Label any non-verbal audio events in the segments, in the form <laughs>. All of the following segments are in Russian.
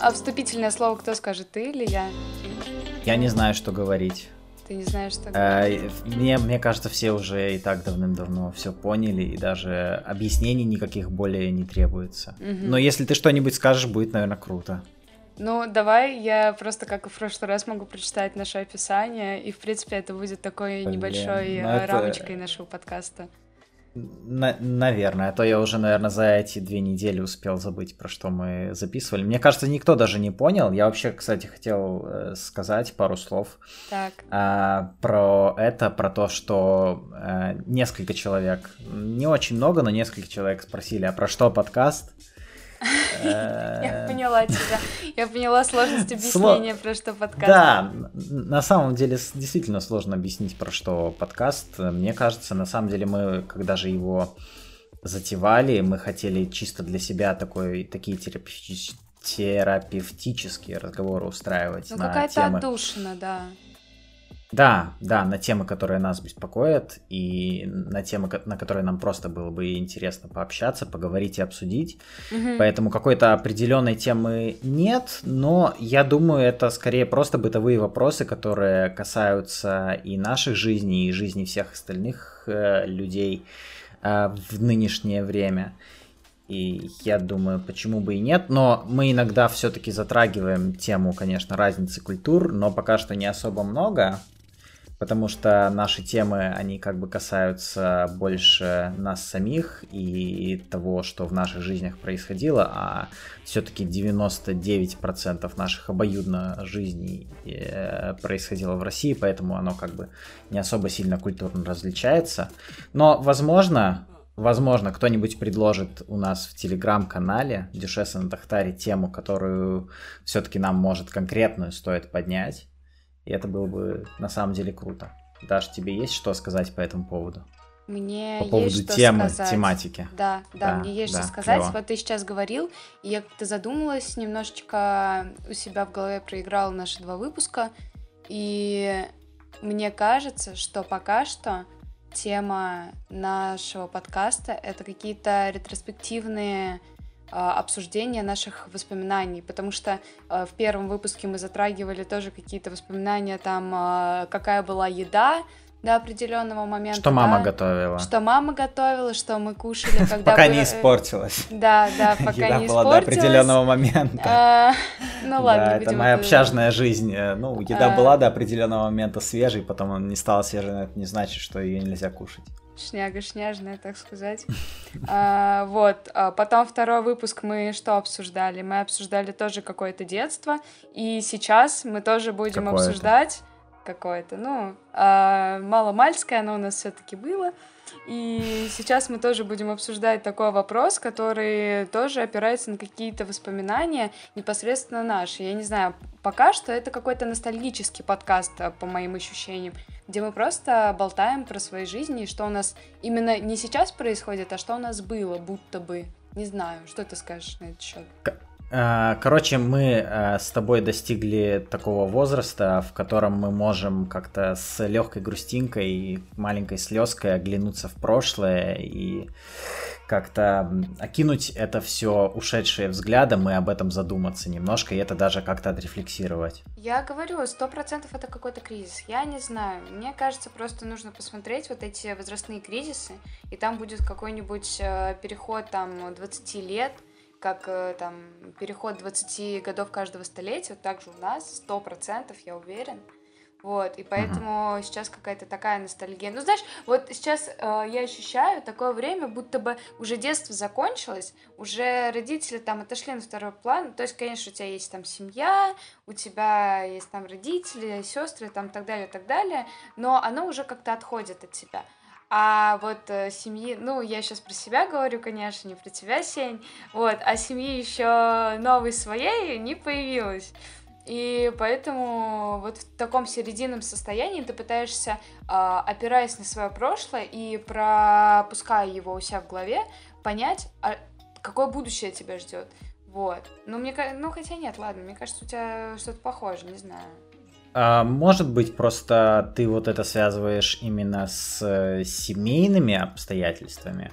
а вступительное слово кто скажет, ты или я? Я не знаю, что говорить. Ты не знаешь, что Э, говорить? Мне, мне кажется, все уже и так давным-давно все поняли, и даже объяснений никаких более не требуется. Мгм. Но если ты что-нибудь скажешь, будет, наверное, круто. Ну, давай я просто, как и в прошлый раз, могу прочитать наше описание, и, в принципе, это будет такой Блин, небольшой ну э, это- рамочкой нашего подкаста. На- наверное, а то я уже, наверное, за эти две недели успел забыть, про что мы записывали. Мне кажется, никто даже не понял. Я вообще, кстати, хотел э, сказать пару слов Так, а, про это, про то, что э, несколько человек, не очень много, но несколько человек спросили, а про что подкаст? Я Э, поняла тебя. Я поняла сложность Сло- объяснения, про что подкаст. Да, на самом деле действительно сложно объяснить, про что подкаст. Мне кажется, на самом деле мы, когда же его затевали, мы хотели чисто для себя такой, такие терапевтич- терапевтические разговоры устраивать Ну, на какая-то темы. отдушина, да. Да, да, на темы, которые нас беспокоят, и на темы, на которые нам просто было бы интересно пообщаться, поговорить и обсудить. Мгм. Поэтому какой-то определенной темы нет, но я думаю, это скорее просто бытовые вопросы, которые касаются и наших жизней, и жизни всех остальных э, людей э, в нынешнее время. И я думаю, почему бы и нет. Но мы иногда все-таки затрагиваем тему, конечно, разницы культур, но пока что не особо много. Потому что наши темы, они как бы касаются больше нас самих и того, что в наших жизнях происходило, а все-таки 99% наших обоюдно жизней э, происходило в России, поэтому оно как бы не особо сильно культурно различается. Но, возможно, возможно, кто-нибудь предложит у нас в телеграм-канале Дюшеса на Тахтаре тему, которую все-таки нам, может, конкретную стоит поднять. И это было бы на самом деле круто. Даш, тебе есть что сказать по этому поводу? Мне По поводу есть что темы, сказать. тематики. Да, да, Да, мне есть да, что сказать. клево. Вот ты сейчас говорил, и я как-то задумалась, немножечко у себя в голове проиграла наши два выпуска, и мне кажется, что пока что тема нашего подкаста — это какие-то ретроспективные а, обсуждения наших воспоминаний, потому что а, в первом выпуске мы затрагивали тоже какие-то воспоминания, там, а, какая была еда до определенного момента. Что мама да, готовила? Что мама готовила, что мы кушали, <laughs> когда... Пока не испортилась. Да, да, <laughs> пока Еда не была испортилась. до определенного момента. Ну ладно, да, это моя общажная жизнь. Э, Ну, еда была до определенного момента свежей, потом она не стала свежей, но это не значит, что ее нельзя кушать. Шняга шняжная, так сказать. <laughs> А, вот. а потом второй выпуск мы что обсуждали? Мы обсуждали тоже какое-то детство. И сейчас мы тоже будем Какое-то. обсуждать какое-то. Ну, а, маломальское оно у нас все-таки было. И сейчас мы тоже будем обсуждать такой вопрос, который тоже опирается на какие-то воспоминания непосредственно наши. Я не знаю, пока что это какой-то ностальгический подкаст, а, по моим ощущениям, где мы просто болтаем про свои жизни, что у нас именно не сейчас происходит, а что у нас было, будто бы. Не знаю, что ты скажешь на этот счет? Э, Короче, мы э, с тобой достигли такого возраста, в котором мы можем как-то с легкой грустинкой и маленькой слезкой оглянуться в прошлое и как-то окинуть это все ушедшее взглядом и об этом задуматься немножко, и это даже как-то отрефлексировать. Я говорю, сто процентов это какой-то кризис. Я не знаю. Мне кажется, просто нужно посмотреть вот эти возрастные кризисы, и там будет какой-нибудь э, переход там 20 лет, как э, там переход 20 годов каждого столетия, вот так же у нас, сто процентов, я уверен. Вот, и поэтому сейчас какая-то такая ностальгия. Ну, знаешь, вот сейчас э, я ощущаю такое время, будто бы уже детство закончилось, уже родители там отошли на второй план. То есть, конечно, у тебя есть там семья, у тебя есть там родители, сестры, там так далее, так далее, но оно уже как-то отходит от тебя. А вот э, семьи, ну, я сейчас про себя говорю, конечно, не про тебя, Сень, вот, а семьи еще новой своей не появилось. И поэтому вот в таком серединном состоянии ты пытаешься, а, опираясь на свое прошлое и пропуская его у себя в голове, понять, а какое будущее тебя ждет. Вот. Ну, мне ну, хотя нет, ладно, мне кажется, у тебя что-то похоже, не знаю. А, может быть, просто ты вот это связываешь именно с э, семейными обстоятельствами,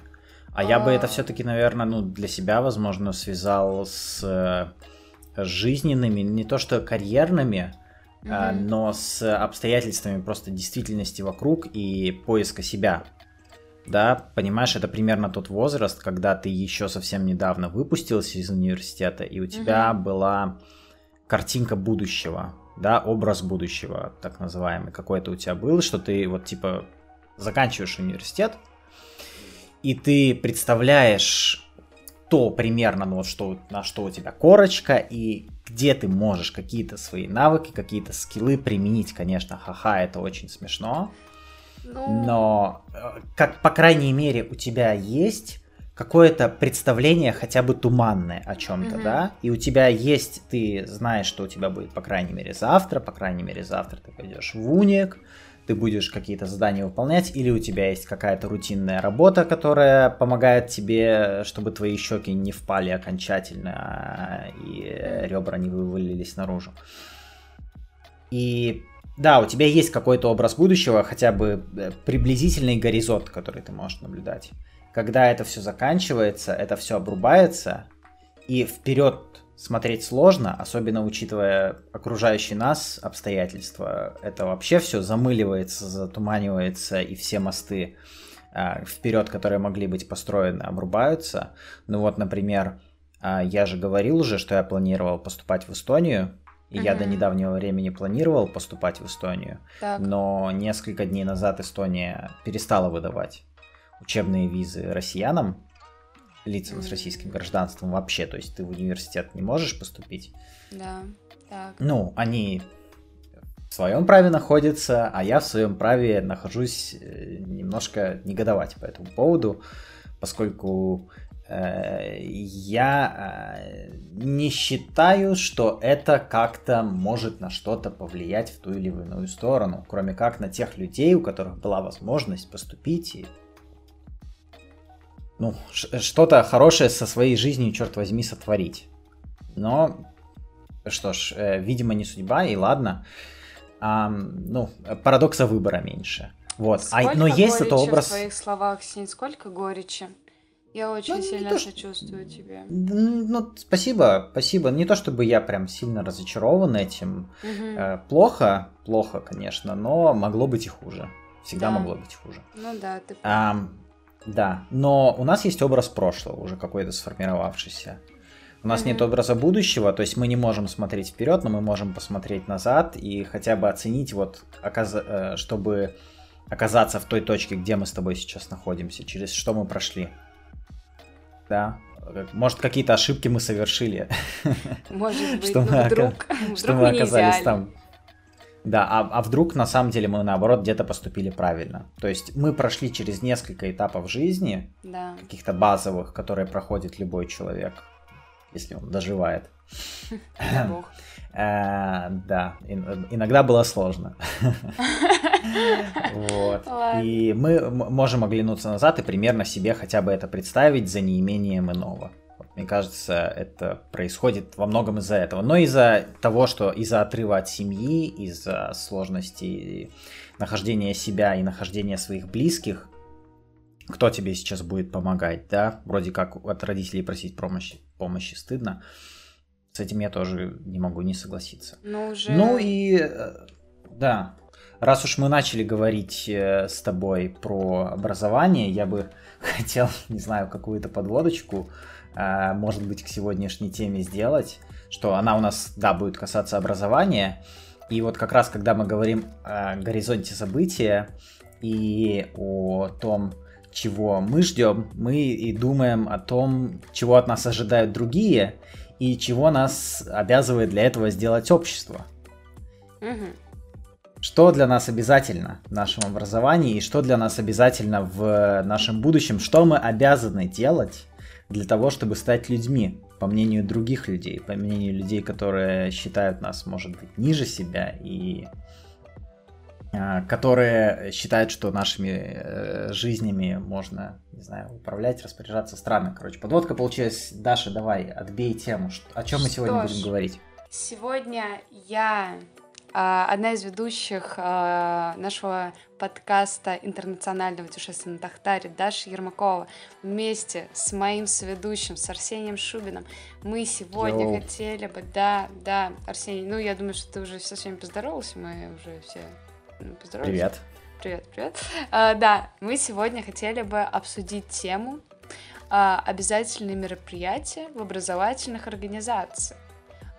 а я бы это А. все-таки, наверное, ну, для себя, возможно, связал с э, жизненными, не то что карьерными, Мгм. а, но с обстоятельствами просто действительности вокруг и поиска себя. Да, понимаешь, это примерно тот возраст, когда ты еще совсем недавно выпустился из университета, и у тебя была картинка будущего, да, образ будущего, так называемый, какой-то у тебя был, что ты вот типа заканчиваешь университет, и ты представляешь то примерно, ну вот что, на что у тебя корочка, и где ты можешь какие-то свои навыки, какие-то скиллы применить, конечно, ха-ха, это очень смешно, Ну, но э, как по крайней мере у тебя есть какое-то представление хотя бы туманное о чем-то, Мгм. да, и у тебя есть, ты знаешь, что у тебя будет по крайней мере завтра, по крайней мере завтра ты пойдешь в уник, ты будешь какие-то задания выполнять, или у тебя есть какая-то рутинная работа, которая помогает тебе, чтобы твои щеки не впали окончательно а, и ребра не вывалились наружу. И да, у тебя есть какой-то образ будущего, хотя бы э, приблизительный горизонт, который ты можешь наблюдать. Когда это все заканчивается, это все обрубается, и вперед смотреть сложно, особенно учитывая окружающие нас обстоятельства. Это вообще все замыливается, затуманивается, и все мосты а, вперед, которые могли быть построены, обрубаются. Ну вот, например, а, я же говорил уже, что я планировал поступать в Эстонию, и я до недавнего времени планировал поступать в Эстонию, так. но несколько дней назад Эстония перестала выдавать учебные визы россиянам, лицам с российским гражданством вообще, то есть ты в университет не можешь поступить. Да, так. Ну, они в своем праве находятся, а я в своем праве нахожусь э, немножко негодовать по этому поводу, поскольку э, я э, не считаю, что это как-то может на что-то повлиять в ту или иную сторону, кроме как на тех людей, у которых была возможность поступить и ну, что-то хорошее со своей жизнью, черт возьми, сотворить. Но что ж, э, видимо, не судьба, и ладно. Ам, ну, парадокса выбора меньше. Вот. А, Сколько но есть горечи образ... в твоих словах, Синь, сколько горечи. Я очень Ну, сильно то, что- сочувствую тебе. М, Ну, спасибо, спасибо. Не то чтобы я прям сильно разочарован этим. Мгм. Э, Плохо, плохо, конечно, но могло быть и хуже. Всегда Да. могло быть хуже. Ну да, ты прав. Да, но у нас есть образ прошлого, уже какой-то сформировавшийся. У нас нет Мгм. образа будущего, то есть мы не можем смотреть вперед, но мы можем посмотреть назад и хотя бы оценить, вот, оказ- э, чтобы оказаться в той точке, где мы с тобой сейчас находимся, через что мы прошли. Да. Может, какие-то ошибки мы совершили, <laughs> Может быть, что ну мы ока- вдруг, что вдруг мы оказались там. Да, а, а вдруг на самом деле мы наоборот где-то поступили правильно. То есть мы прошли через несколько этапов жизни, Да. каких-то базовых, которые проходит любой человек, если он доживает. Э, Да, ин- иногда было сложно. <laughs> Вот. И мы можем оглянуться назад и примерно себе хотя бы это представить за неимением иного. Мне кажется, это происходит во многом из-за этого. Но из-за того, что из-за отрыва от семьи, из-за сложностей нахождения себя и нахождения своих близких, кто тебе сейчас будет помогать, да? Вроде как от родителей просить помощи, помощи стыдно. С этим я тоже не могу не согласиться. Ну уже... Ну и э, да, раз уж мы начали говорить э, с тобой про образование, я бы <laughs> хотел, не знаю, какую-то подводочку, может быть, к сегодняшней теме сделать, что она у нас, да, будет касаться образования. И вот как раз, когда мы говорим о горизонте события и о том, чего мы ждем, мы и думаем о том, чего от нас ожидают другие, и чего нас обязывает для этого сделать общество. Мгм. Что для нас обязательно в нашем образовании и что для нас обязательно в нашем будущем, что мы обязаны делать для того, чтобы стать людьми, по мнению других людей, по мнению людей, которые считают нас, может быть, ниже себя и а, которые считают, что нашими э, жизнями можно, не знаю, управлять, распоряжаться. Странно, короче. Подводка получилась. Даша, давай, отбей тему. О чем мы сегодня ж. будем говорить? Сегодня я одна из ведущих а, нашего подкаста интернационального путешествия на Тахтаре Даша Ермакова вместе с моим соведущим, с Арсением Шубиным. Мы сегодня Йоу. хотели бы, да, да, Арсений, ну я думаю, что ты уже со всеми поздоровался, мы уже все ну, поздоровались. Привет. Привет, привет. А, да, мы сегодня хотели бы обсудить тему а, обязательные мероприятия в образовательных организациях.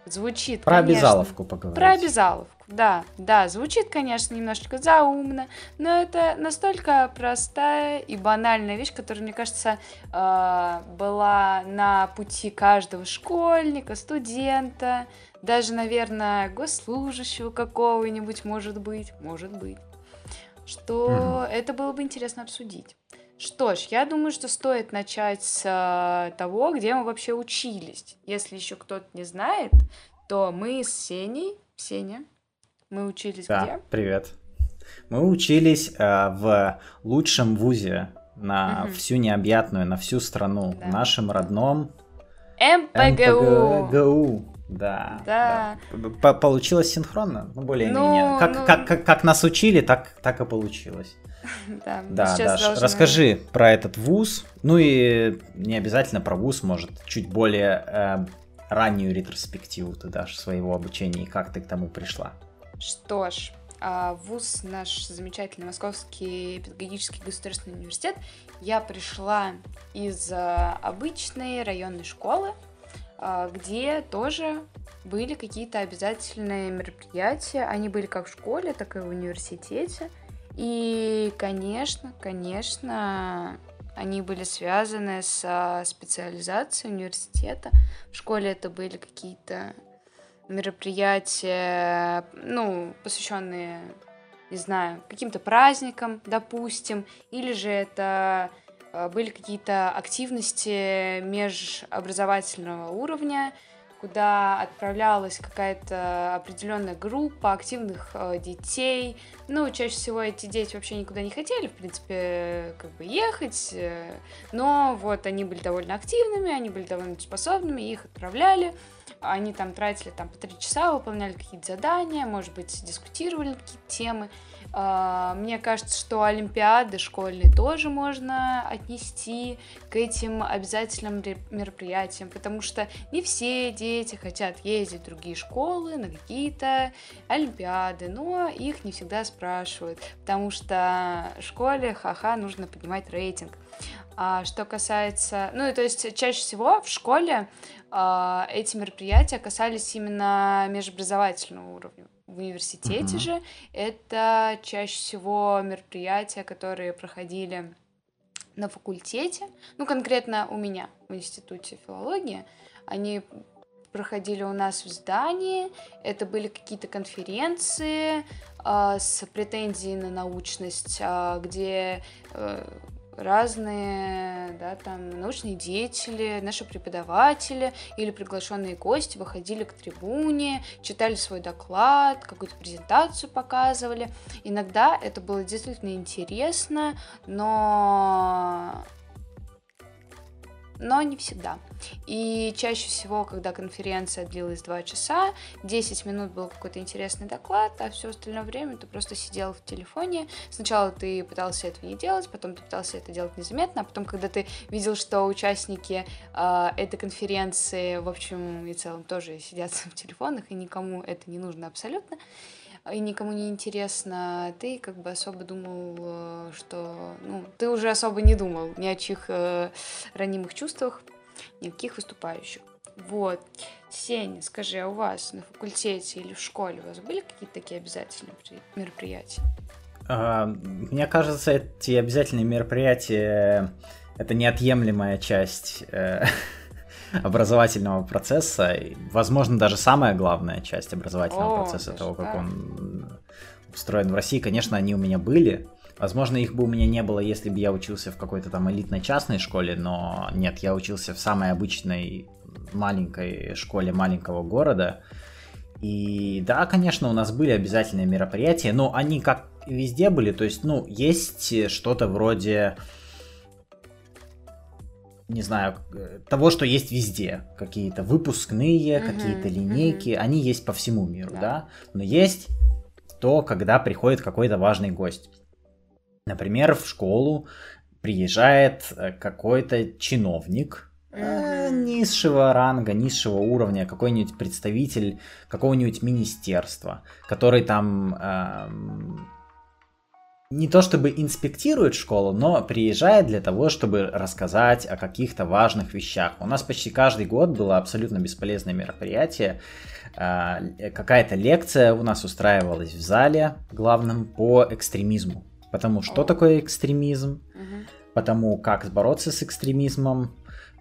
Звучит, Про конечно, обязаловку поговорить. Про обязаловку, да. Да, звучит, конечно, немножечко заумно, но это настолько простая и банальная вещь, которая, мне кажется, а, была на пути каждого школьника, студента, даже, наверное, госслужащего какого-нибудь, может быть, может быть, что mm-hmm. это было бы интересно обсудить. Что ж, я думаю, что стоит начать с э, того, где мы вообще учились. Если еще кто-то не знает, то мы с Сеней, Сеня, мы учились да, где? Привет. Мы учились э, в лучшем вузе на угу. всю необъятную, на всю страну, да. в нашем родном МПГУ. МПГУ. Да. Да. да. Получилось синхронно, ну более-менее. Ну, как, ну... Как, как, как нас учили, так, так и получилось. <laughs> Да, да Даш, должны... расскажи про этот вуз. Ну и не обязательно про вуз, может, чуть более э, раннюю ретроспективу ты дашь своего обучения и как ты к тому пришла. Что ж, а, вуз наш замечательный Московский педагогический государственный университет. Я пришла из а, обычной районной школы, где тоже были какие-то обязательные мероприятия. Они были как в школе, так и в университете. И, конечно, конечно, они были связаны с специализацией университета. В школе это были какие-то мероприятия, ну, посвященные, не знаю, каким-то праздникам, допустим, или же это были какие-то активности межобразовательного уровня, куда отправлялась какая-то определенная группа активных э, детей. Ну, чаще всего эти дети вообще никуда не хотели, в принципе, как бы ехать, э, но вот они были довольно активными, они были довольно способными, их отправляли. Они там тратили там по три часа, выполняли какие-то задания, может быть, дискутировали какие-то темы. А, мне кажется, что Олимпиады школьные тоже можно отнести к этим обязательным мероприятиям, потому что не все дети хотят ездить в другие школы на какие-то Олимпиады, но их не всегда спрашивают, потому что в школе, ха-ха, нужно поднимать рейтинг. А что касается, ну, то есть чаще всего в школе э, эти мероприятия касались именно межобразовательного уровня. В университете uh-huh. же. Это чаще всего мероприятия, которые проходили на факультете, ну, конкретно у меня в институте филологии, они проходили у нас в здании, это были какие-то конференции э, с претензией на научность, э, где э, разные, да, там, научные деятели, наши преподаватели или приглашенные гости выходили к трибуне, читали свой доклад, какую-то презентацию показывали. Иногда это было действительно интересно, но но не всегда. И чаще всего, когда конференция длилась 2 часа, 10 минут был какой-то интересный доклад, а все остальное время ты просто сидел в телефоне. Сначала ты пытался этого не делать, потом ты пытался это делать незаметно, а потом, когда ты видел, что участники э, этой конференции, в общем и целом, тоже сидят <laughs> в телефонах, и никому это не нужно абсолютно, и никому не интересно, ты как бы особо думал, э, что... Ну, ты уже особо не думал ни о чьих э, ранимых чувствах, ни о каких выступающих. Вот. Сеня, скажи, а у вас на факультете или в школе у вас были какие-то такие обязательные мероприятия? А, мне кажется, эти обязательные мероприятия это неотъемлемая часть э, <laughs> образовательного процесса, возможно, даже самая главная часть образовательного О, процесса того, как да. он устроен в России, конечно, они у меня были. Возможно, их бы у меня не было, если бы я учился в какой-то там элитной частной школе, но нет, я учился в самой обычной маленькой школе маленького города. И да, конечно, у нас были обязательные мероприятия, но они как везде были, то есть, ну, есть что-то вроде не знаю, того, что есть везде. Какие-то выпускные, угу, какие-то линейки, угу. они есть по всему миру, да. да. Но есть то, когда приходит какой-то важный гость. Например, в школу приезжает э, какой-то чиновник э, низшего ранга, низшего уровня, какой-нибудь представитель какого-нибудь министерства, который там э, не то чтобы инспектирует школу, но приезжает для того, чтобы рассказать о каких-то важных вещах. У нас почти каждый год было абсолютно бесполезное мероприятие. А, какая-то лекция у нас устраивалась в зале главном по экстремизму. Потому что такое экстремизм, потому как бороться с экстремизмом.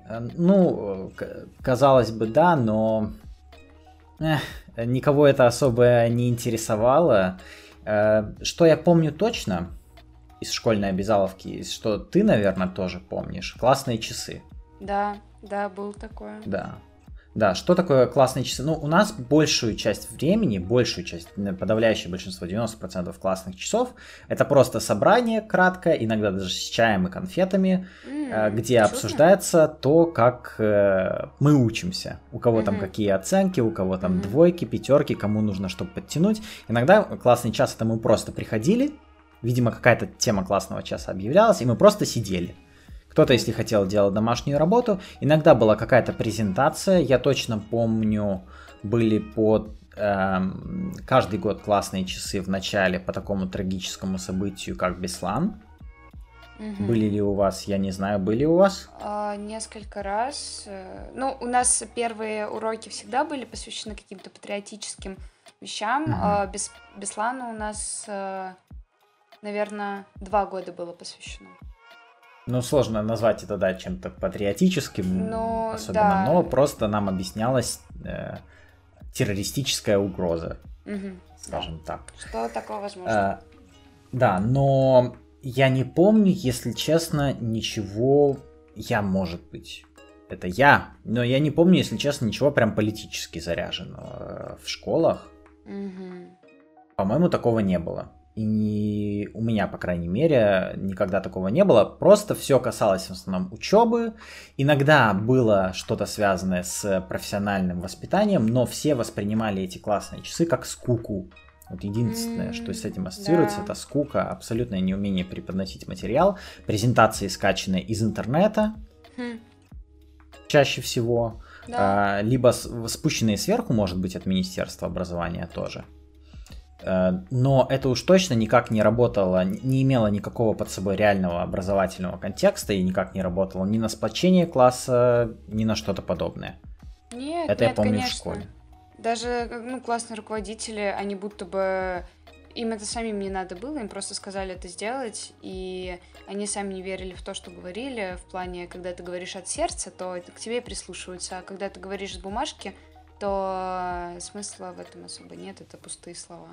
Э, ну, казалось бы, да, но эх, никого это особо не интересовало. Э, что я помню точно из школьной обязаловки, что ты, наверное, тоже помнишь, классные часы. Да, да, был такое. Да. Да, что такое классные часы? Ну, у нас большую часть времени, большую часть, подавляющее большинство, 90% классных часов, это просто собрание краткое, иногда даже с чаем и конфетами, mm, где чудно. обсуждается то, как э, мы учимся. У кого mm-hmm. там какие оценки, у кого там mm-hmm. двойки, пятерки, кому нужно, чтобы подтянуть. Иногда классный час это мы просто приходили, видимо, какая-то тема классного часа объявлялась, и мы просто сидели. Кто-то, если хотел, делал домашнюю работу. Иногда была какая-то презентация. Я точно помню, были под эм, каждый год классные часы в начале по такому трагическому событию, как Беслан. Угу. Были ли у вас, я не знаю, были у вас? А, несколько раз. Ну, у нас первые уроки всегда были посвящены каким-то патриотическим вещам. Угу. А, Бес, Беслану у нас, э, наверное, два года было посвящено. Ну, сложно назвать это, да, чем-то патриотическим, ну, особенно, да. но просто нам объяснялась э, террористическая угроза, угу, скажем да. так. Что такое возможно? А, да, но я не помню, если честно, ничего, я, может быть, это я, но я не помню, если честно, ничего прям политически заряженного в школах. Угу. По-моему, такого не было. И у меня, по крайней мере, никогда такого не было. Просто все касалось в основном учебы. Иногда было что-то связанное с профессиональным воспитанием, но все воспринимали эти классные часы как скуку. Вот единственное, mm, что с этим ассоциируется, да. это скука, абсолютное неумение преподносить материал, презентации скачанные из интернета, хм. чаще всего, да. а, либо спущенные сверху, может быть, от Министерства образования тоже. Э, но это уж точно никак не работало, не имело никакого под собой реального образовательного контекста и никак не работало ни на сплочение класса, ни на что-то подобное. Нет, это нет, я помню конечно. в школе. Даже ну, классные руководители, они будто бы им это самим не надо было, им просто сказали это сделать, и они сами не верили в то, что говорили, в плане, когда ты говоришь от сердца, то к тебе прислушиваются, а когда ты говоришь с бумажки, то смысла в этом особо нет, это пустые слова.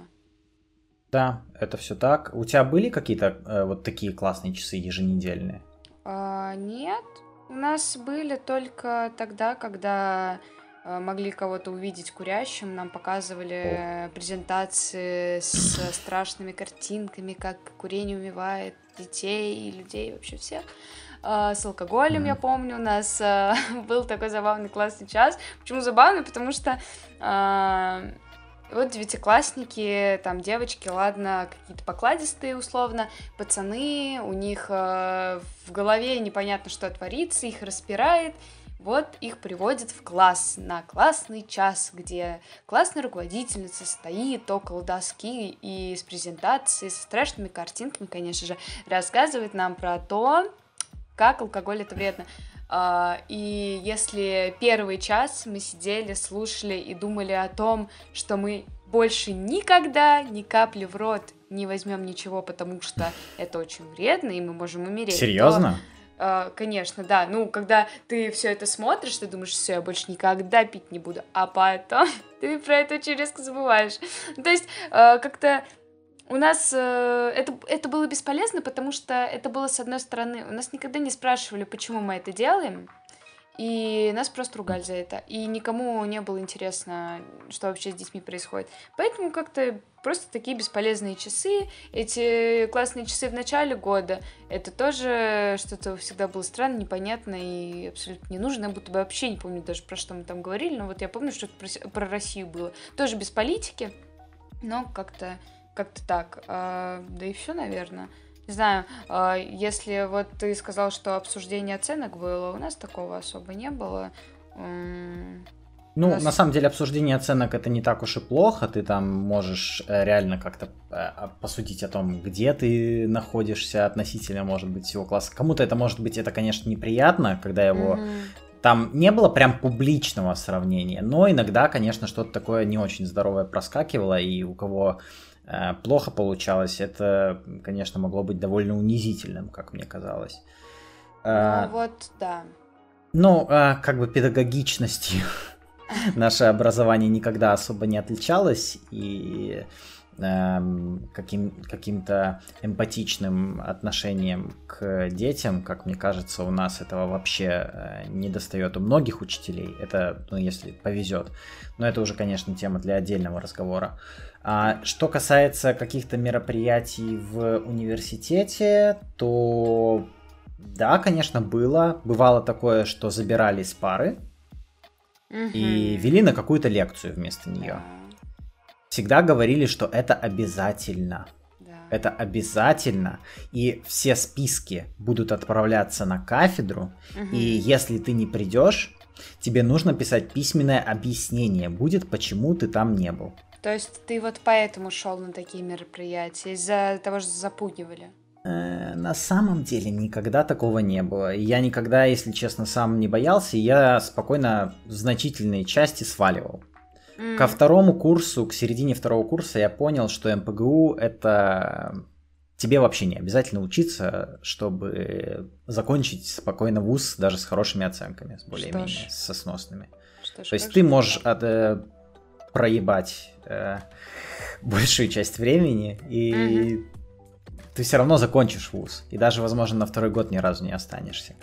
Да, это все так. У тебя были какие-то э, вот такие классные часы еженедельные? А, нет, у нас были только тогда, когда э, могли кого-то увидеть курящим, нам показывали О. презентации с страшными картинками, как курение убивает детей и людей, вообще всех. А, с алкоголем, mm-hmm. я помню, у нас а, <laughs> был такой забавный классный час. Почему забавный? Потому что а, вот девятиклассники, там девочки, ладно, какие-то покладистые условно, пацаны, у них э, в голове непонятно, что творится, их распирает. Вот их приводят в класс на классный час, где классная руководительница стоит около доски и с презентацией, со страшными картинками, конечно же, рассказывает нам про то, как алкоголь это вредно. Uh, и если первый час мы сидели, слушали и думали о том, что мы больше никогда ни капли в рот не возьмем ничего, потому что это очень вредно, и мы можем умереть. Серьезно? То, uh, конечно, да. Ну, когда ты все это смотришь, ты думаешь, все, я больше никогда пить не буду, а потом <laughs> ты про это очень резко забываешь. То есть, uh, как-то у нас э, это, это было бесполезно, потому что это было, с одной стороны, у нас никогда не спрашивали, почему мы это делаем, и нас просто ругали за это. И никому не было интересно, что вообще с детьми происходит. Поэтому как-то просто такие бесполезные часы. Эти классные часы в начале года, это тоже что-то всегда было странно, непонятно и абсолютно не нужно. Я будто бы вообще не помню даже, про что мы там говорили, но вот я помню, что про, про Россию было. Тоже без политики, но как-то как-то так. А, да и все, наверное. Не знаю, а, если вот ты сказал, что обсуждение оценок было, у нас такого особо не было. Ну, нас... на самом деле, обсуждение оценок это не так уж и плохо. Ты там можешь э, реально как-то э, а, посудить о том, где ты находишься относительно, может быть, всего класса. Кому-то это может быть, это, конечно, неприятно, когда его mm-hmm. Там не было прям публичного сравнения, но иногда, конечно, что-то такое не очень здоровое проскакивало, и у кого плохо получалось, это, конечно, могло быть довольно унизительным, как мне казалось. Э, ну, вот, да. Ну, э, как бы педагогичностью <laughs> наше образование никогда особо не отличалось, и эм, каким, каким-то эмпатичным отношением к детям, как мне кажется, у нас этого вообще не достает у многих учителей. Это, ну, если повезет. Но это уже, конечно, тема для отдельного разговора. А, что касается каких-то мероприятий в университете, то да, конечно, было. Бывало такое, что забирали с пары угу. и вели на какую-то лекцию вместо нее. Всегда говорили, что это обязательно. Это обязательно. И все списки будут отправляться на кафедру. Угу. И если ты не придешь, тебе нужно писать письменное объяснение будет, почему ты там не был. То есть ты вот поэтому шел на такие мероприятия, из-за того, что запугивали? Э, на самом деле никогда такого не было. Я никогда, если честно, сам не боялся, и я спокойно в значительной части сваливал. Mm. Ко второму курсу, к середине второго курса я понял, что МПГУ это тебе вообще не обязательно учиться, чтобы закончить спокойно вуз даже с хорошими оценками, с более-менее, со сносными. Что ж, То есть ты можешь от, э, проебать э, большую часть времени, и mm ты все равно закончишь вуз. И даже, возможно, на второй год ни разу не останешься.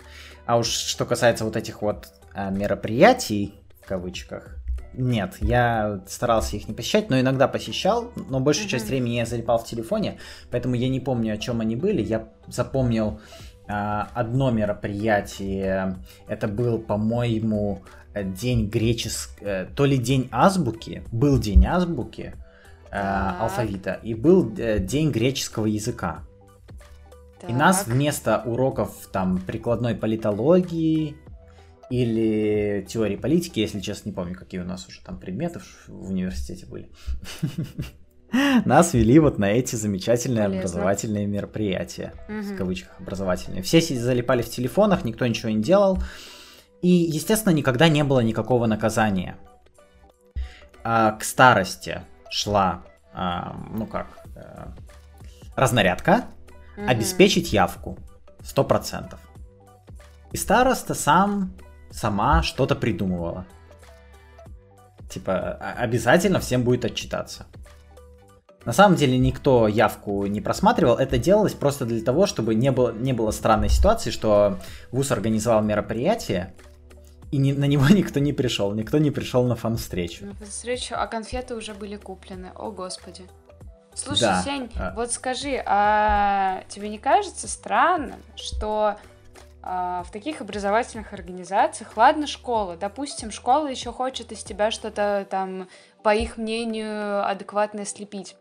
А уж что касается вот этих вот э, мероприятий, в кавычках, нет, я старался их не посещать, но иногда посещал, но большую mm часть времени я залипал в телефоне, поэтому я не помню, о чем они были. Я запомнил э, одно мероприятие, это был, по-моему, день греческого, э, то ли день азбуки, был день азбуки э, алфавита, и был э, день греческого языка. Так. И нас вместо уроков там прикладной политологии или теории политики, если честно, не помню, какие у нас уже там предметы в университете были. <laughs> Нас вели вот на эти замечательные Полезно. образовательные мероприятия, угу. в кавычках образовательные. Все залипали в телефонах, никто ничего не делал. И, естественно, никогда не было никакого наказания. А, к старости шла, а, ну как, а, разнарядка, mm-hmm. обеспечить явку 100%. И староста сам, сама что-то придумывала. Типа, обязательно всем будет отчитаться. На самом деле никто явку не просматривал, это делалось просто для того, чтобы не было, не было странной ситуации, что ВУЗ организовал мероприятие, и не, на него <laughs> никто не пришел, никто не пришел на фан-встречу. На фан-встречу, а конфеты уже были куплены, о господи. Слушай, да. Сень, а... вот скажи, а тебе не кажется странным, что а, в таких образовательных организациях, ладно, школа, допустим, школа еще хочет из тебя что-то там, по их мнению, адекватное слепить.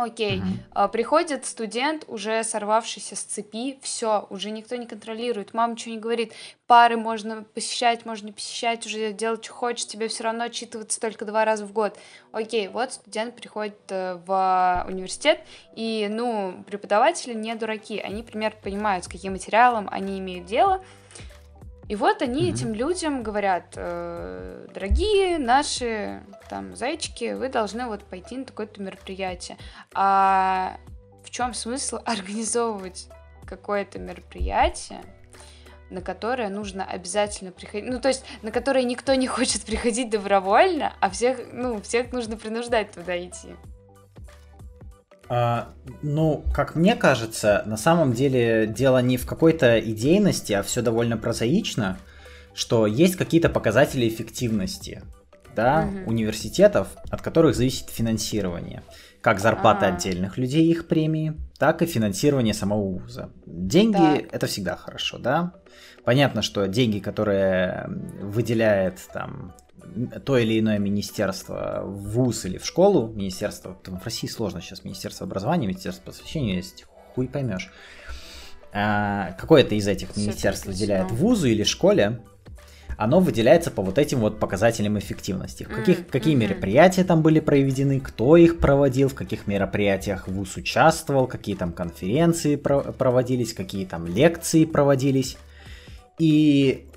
Окей, mm-hmm. приходит студент, уже сорвавшийся с цепи, все, уже никто не контролирует, мама ничего не говорит, пары можно посещать, можно не посещать, уже делать, что хочешь, тебе все равно отчитываться только два раза в год. Окей, вот студент приходит э, в университет, и, ну, преподаватели не дураки, они примерно понимают, с каким материалом они имеют дело, и вот они mm-hmm. этим людям говорят, э, дорогие наши там зайчики, вы должны вот пойти на такое-то мероприятие. А в чем смысл <laughs> организовывать какое-то мероприятие, на которое нужно обязательно приходить, ну то есть на которое никто не хочет приходить добровольно, а всех, ну всех нужно принуждать туда идти. А, ну, как мне кажется, на самом деле дело не в какой-то идейности, а все довольно прозаично. что есть какие-то показатели эффективности да, угу. университетов, от которых зависит финансирование. Как зарплата А-а-а. отдельных людей, их премии, так и финансирование самого вуза. Деньги так. это всегда хорошо, да. Понятно, что деньги, которые выделяет там то или иное министерство в ВУЗ или в школу, министерство, в России сложно сейчас, министерство образования, министерство просвещения есть, хуй поймешь. А, какое-то из этих министерств выделяет вузу или школе, оно выделяется по вот этим вот показателям эффективности. В каких, mm-hmm. какие мероприятия там были проведены, кто их проводил, в каких мероприятиях ВУЗ участвовал, какие там конференции про- проводились, какие там лекции проводились. И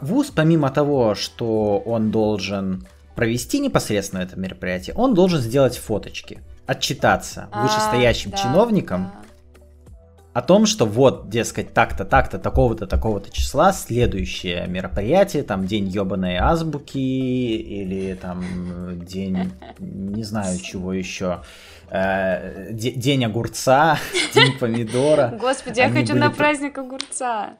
ВУЗ, помимо того, что он должен провести непосредственно это мероприятие, он должен сделать фоточки, отчитаться а, вышестоящим да, чиновникам. Да о том, что вот, дескать, так-то, так-то, такого-то, такого-то числа следующее мероприятие, там день ебаной азбуки или там день, не знаю чего еще, э, день огурца, <laughs> день помидора. Господи, я хочу на праздник огурца.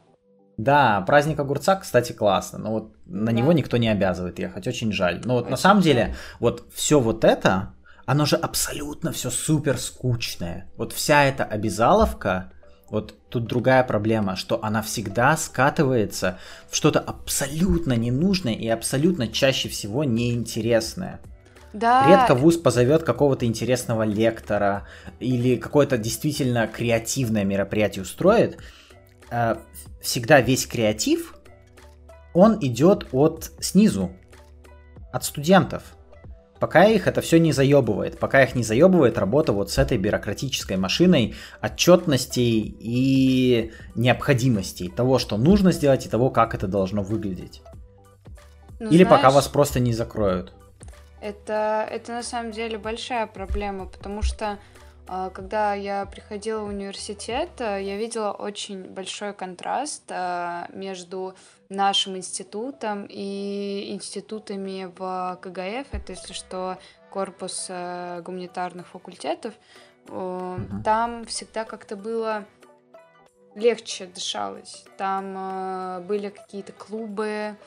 Да, праздник огурца, кстати, классно, но вот на него никто не обязывает ехать, очень жаль. Но вот на самом деле, вот все вот это, оно же абсолютно все супер скучное. Вот вся эта обязаловка, вот тут другая проблема, что она всегда скатывается в что-то абсолютно ненужное и абсолютно чаще всего неинтересное. Да. Редко вуз позовет какого-то интересного лектора или какое-то действительно креативное мероприятие устроит. Э, всегда весь креатив, он идет от снизу, от студентов пока их это все не заебывает, пока их не заебывает работа вот с этой бюрократической машиной отчетностей и необходимостей того, что нужно сделать и того, как это должно выглядеть. Ну, Или знаешь, пока вас просто не закроют. Это, это на самом деле большая проблема, потому что когда я приходила в университет, э, я видела очень большой контраст э, между нашим институтом и институтами в КГФ, это, если что, корпус э, гуманитарных факультетов. Там всегда как-то было легче дышалось. Там были какие-то клубы,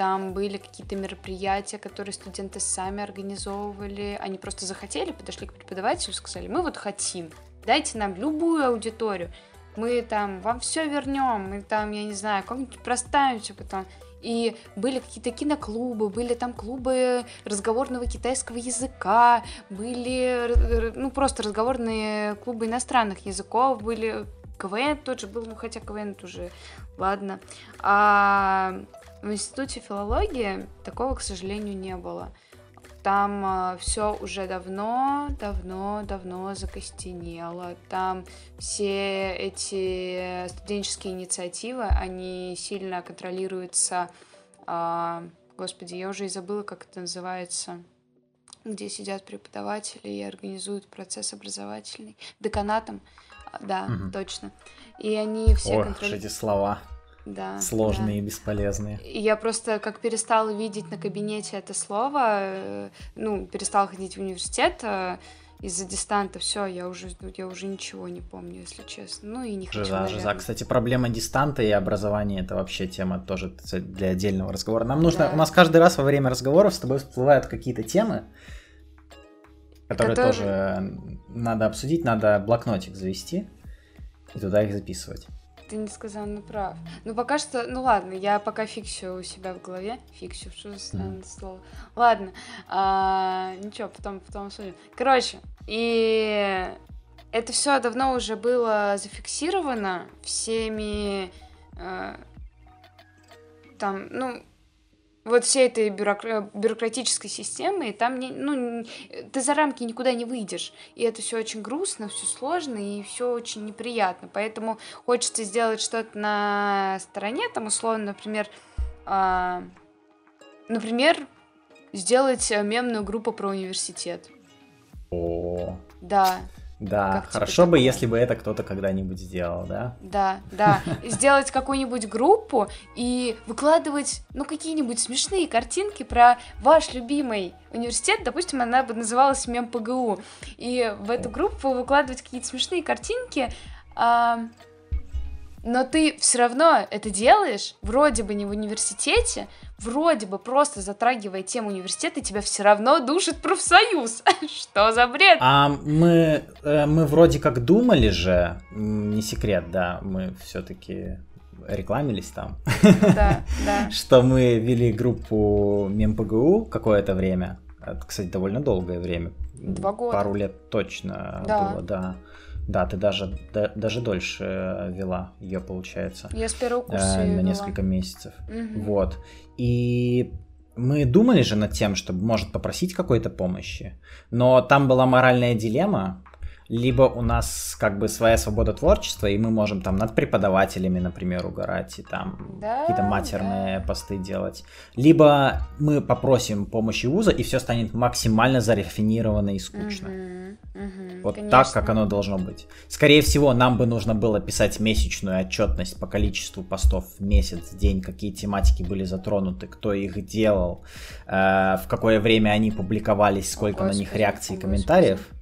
там были какие-то мероприятия, которые студенты сами организовывали. Они просто захотели, подошли к преподавателю и сказали, мы вот хотим, дайте нам любую аудиторию. Мы там вам все вернем, мы там, я не знаю, как-нибудь проставимся потом. И были какие-то киноклубы, были там клубы разговорного китайского языка, были, ну, просто разговорные клубы иностранных языков, были КВН тот же был, ну, хотя КВН уже, ладно. А в институте филологии такого, к сожалению, не было. Там э, все уже давно, давно, давно закостенело. Там все эти студенческие инициативы, они сильно контролируются. Э, господи, я уже и забыла, как это называется где сидят преподаватели и организуют процесс образовательный. Деканатом, да, угу. точно. И они все Ох, контролируют... эти слова да, сложные да. и бесполезные. Я просто как перестала видеть на кабинете это слово, э, ну, перестала ходить в университет э, из-за дистанта, все, я уже, я уже ничего не помню, если честно. Ну и не хочу, Жиза, Жиза. Кстати, проблема дистанта и образования это вообще тема тоже для отдельного разговора. Нам нужно, да. у нас каждый раз во время разговоров с тобой всплывают какие-то темы, которые, которые тоже надо обсудить, надо блокнотик завести и туда их записывать ты несказанно прав. Ну, пока что, ну ладно, я пока фиксю у себя в голове. Фиксю, что за странное mm. слово. Ладно, а, ничего, потом, потом обсудим. Короче, и это все давно уже было зафиксировано всеми э, там, ну, вот всей этой бюрокра- бюрократической системы, и там не, ну, ты за рамки никуда не выйдешь. И это все очень грустно, все сложно и все очень неприятно. Поэтому хочется сделать что-то на стороне, там, условно, например, э, например, сделать мемную группу про университет. О. Да. Да, как хорошо бы, если бы это кто-то когда-нибудь сделал, да? Да, да. Сделать какую-нибудь группу и выкладывать, ну, какие-нибудь смешные картинки про ваш любимый университет. Допустим, она бы называлась Мем ПГУ. И в эту группу выкладывать какие-то смешные картинки. Но ты все равно это делаешь, вроде бы не в университете, вроде бы просто затрагивая тему университета, тебя все равно душит профсоюз. <laughs> Что за бред? А мы, э, мы вроде как думали же, не секрет, да, мы все-таки рекламились там, да, да. <laughs> что мы вели группу МемПГУ какое-то время, кстати, довольно долгое время. Два года. Пару лет точно да. было, да. Да, ты даже, да, даже дольше э, вела ее, получается. Я с первого курса э, На вела. несколько месяцев. Угу. Вот. И мы думали же над тем, чтобы, может, попросить какой-то помощи, но там была моральная дилемма, либо у нас как бы своя свобода творчества, и мы можем там над преподавателями, например, угорать и там да, какие-то матерные да. посты делать. Либо мы попросим помощи вуза, и все станет максимально зарафинировано и скучно. Угу, угу, вот конечно. так, как оно должно быть. Скорее всего, нам бы нужно было писать месячную отчетность по количеству постов в месяц, в день, какие тематики были затронуты, кто их делал, э, в какое время они публиковались, сколько О, на них господи, реакций и комментариев. Господи.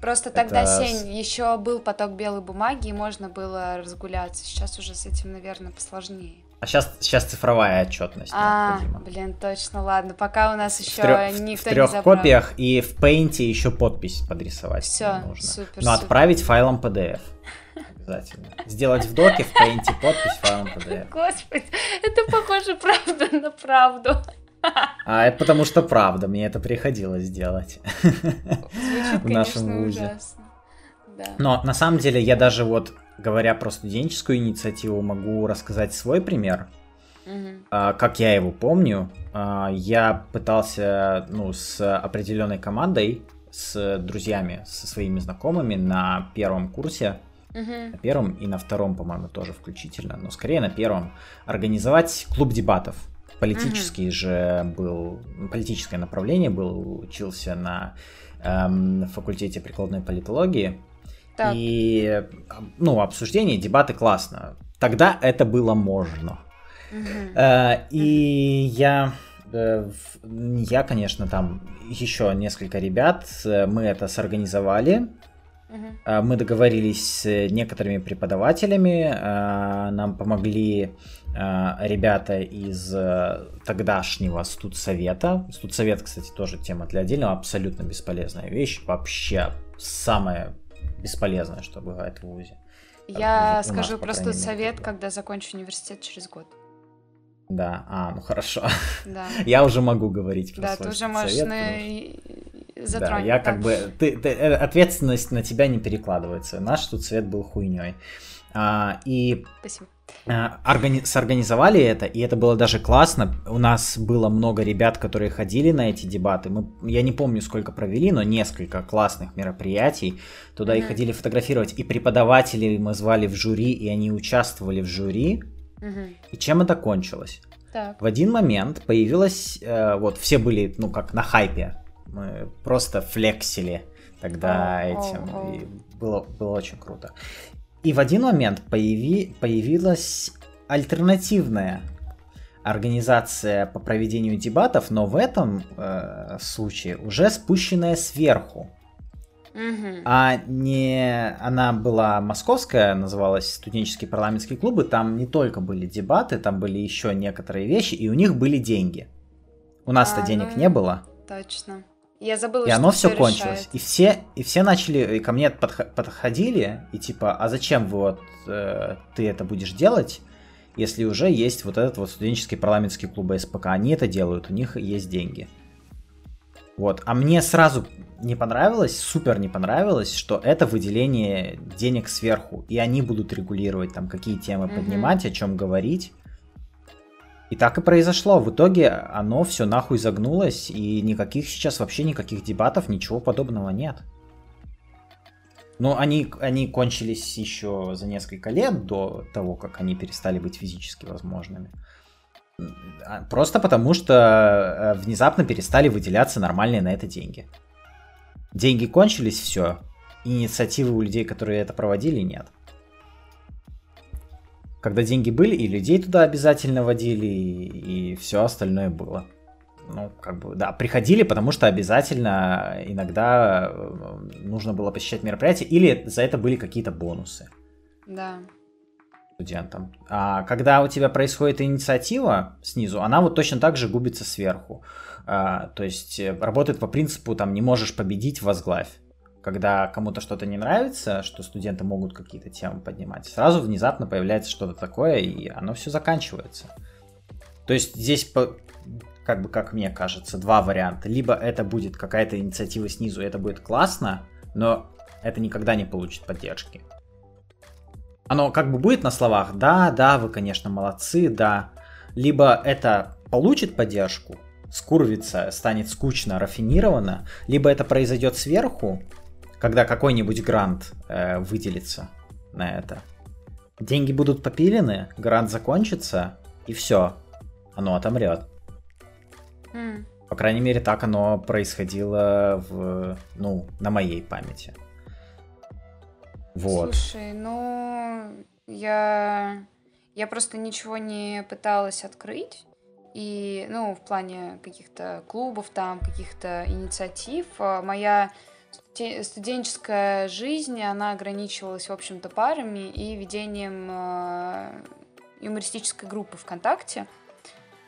Просто тогда, Это... Сень, еще был поток белой бумаги, и можно было разгуляться. Сейчас уже с этим, наверное, посложнее. А сейчас, сейчас цифровая отчетность а, необходима. блин, точно, ладно. Пока у нас еще в трё- никто в трех не забрал. копиях и в Paint еще подпись подрисовать Все, нужно. супер, Но супер. отправить файлом PDF. Обязательно. Сделать в доке, в Paint подпись файлом PDF. Господи, это похоже правда на правду. А это потому что правда, мне это приходилось делать. Звучит, в нашем конечно, вузе. ужасно. Да. Но на самом деле я даже вот, говоря про студенческую инициативу, могу рассказать свой пример. А, Как я его помню, а, я пытался ну, с определенной командой, с друзьями, со своими знакомыми на первом курсе, Мгм. на первом и на втором, по-моему, тоже включительно, но скорее на первом, организовать клуб дебатов. Политический же был, политическое направление был, учился на эм, факультете прикладной политологии. Так. И, ну, обсуждение, дебаты классно. Тогда это было можно. Э, И я, э, я, конечно, там еще несколько ребят, э, мы это сорганизовали. Э, Мы договорились с некоторыми преподавателями, нам помогли ребята из тогдашнего студсовета. Студсовет, кстати, тоже тема для отдельного, абсолютно бесполезная вещь, вообще самая бесполезная, что бывает в ВУЗе. Я у нас, скажу по про крайней мере, когда закончу университет через год. Да, а, ну хорошо. Да. <laughs> Я уже могу говорить про Да, свой ты уже можешь студсовет, на... и- Да, затронуть. я да. как бы... Ты, ты- э, ответственность на тебя не перекладывается. Наш тут цвет был хуйней. А, и Спасибо. А, органи- сорганизовали это, и это было даже классно. У нас было много ребят, которые ходили на эти дебаты. Мы, я не помню, сколько провели, но несколько классных мероприятий. Туда и Мгм. ходили фотографировать. И преподавателей мы звали в жюри, и они участвовали в жюри. Мгм. И чем это кончилось? Так. В один момент появилась, э, вот все были, ну как на хайпе, мы просто флексили тогда о, этим, о. и было, было очень круто. И в один момент появи, появилась альтернативная организация по проведению дебатов, но в этом э, случае уже спущенная сверху. Мгм. А не она была московская, называлась студенческие парламентские клубы. Там не только были дебаты, там были еще некоторые вещи, и у них были деньги. У нас-то А, денег ну, не было, Точно. Я забыла, и что оно все всё кончилось. решает. И все, и все начали и ко мне подх- подходили и типа, а зачем вот э, ты это будешь делать, если уже есть вот этот вот студенческий парламентский клуб СПК, они это делают, у них есть деньги. Вот, а мне сразу не понравилось, супер не понравилось, что это выделение денег сверху, и они будут регулировать там, какие темы Мгм. поднимать, о чем говорить. И так и произошло. В итоге оно все нахуй загнулось, и никаких сейчас вообще никаких дебатов, ничего подобного нет. Ну, они, они кончились еще за несколько лет до того, как они перестали быть физически возможными. А, Просто потому, что э, внезапно перестали выделяться нормальные на это деньги. Деньги кончились, все. Инициативы у людей, которые это проводили, нет. Когда деньги были, и людей туда обязательно водили, и, все остальное было. Ну, как бы, да, приходили, потому что обязательно иногда э, нужно было посещать мероприятия, или за это были какие-то бонусы. Да. студентам. А когда у тебя происходит инициатива снизу, она вот точно так же губится сверху. А, то есть э, работает по принципу, там, не можешь победить, возглавь. Когда кому-то что-то не нравится, что студенты могут какие-то темы поднимать, сразу внезапно появляется что-то такое, и оно все заканчивается. То есть здесь, как бы, как мне кажется, два варианта. Либо это будет какая-то инициатива снизу, и это будет классно, но это никогда не получит поддержки. Оно как бы будет на словах, да, да, вы, конечно, молодцы, да. Либо это получит поддержку, скурвится, станет скучно, рафинировано, либо это произойдет сверху, когда какой-нибудь грант э, выделится на это. Деньги будут попилены, грант закончится, и все, оно отомрет. Mm. По крайней мере, так оно происходило в, ну, на моей памяти. Вот. Слушай, ну, я, я просто ничего не пыталась открыть. И, ну, в плане каких-то клубов там, каких-то инициатив, а моя студенческая жизнь, она ограничивалась, в общем-то, парами и ведением э, юмористической группы ВКонтакте.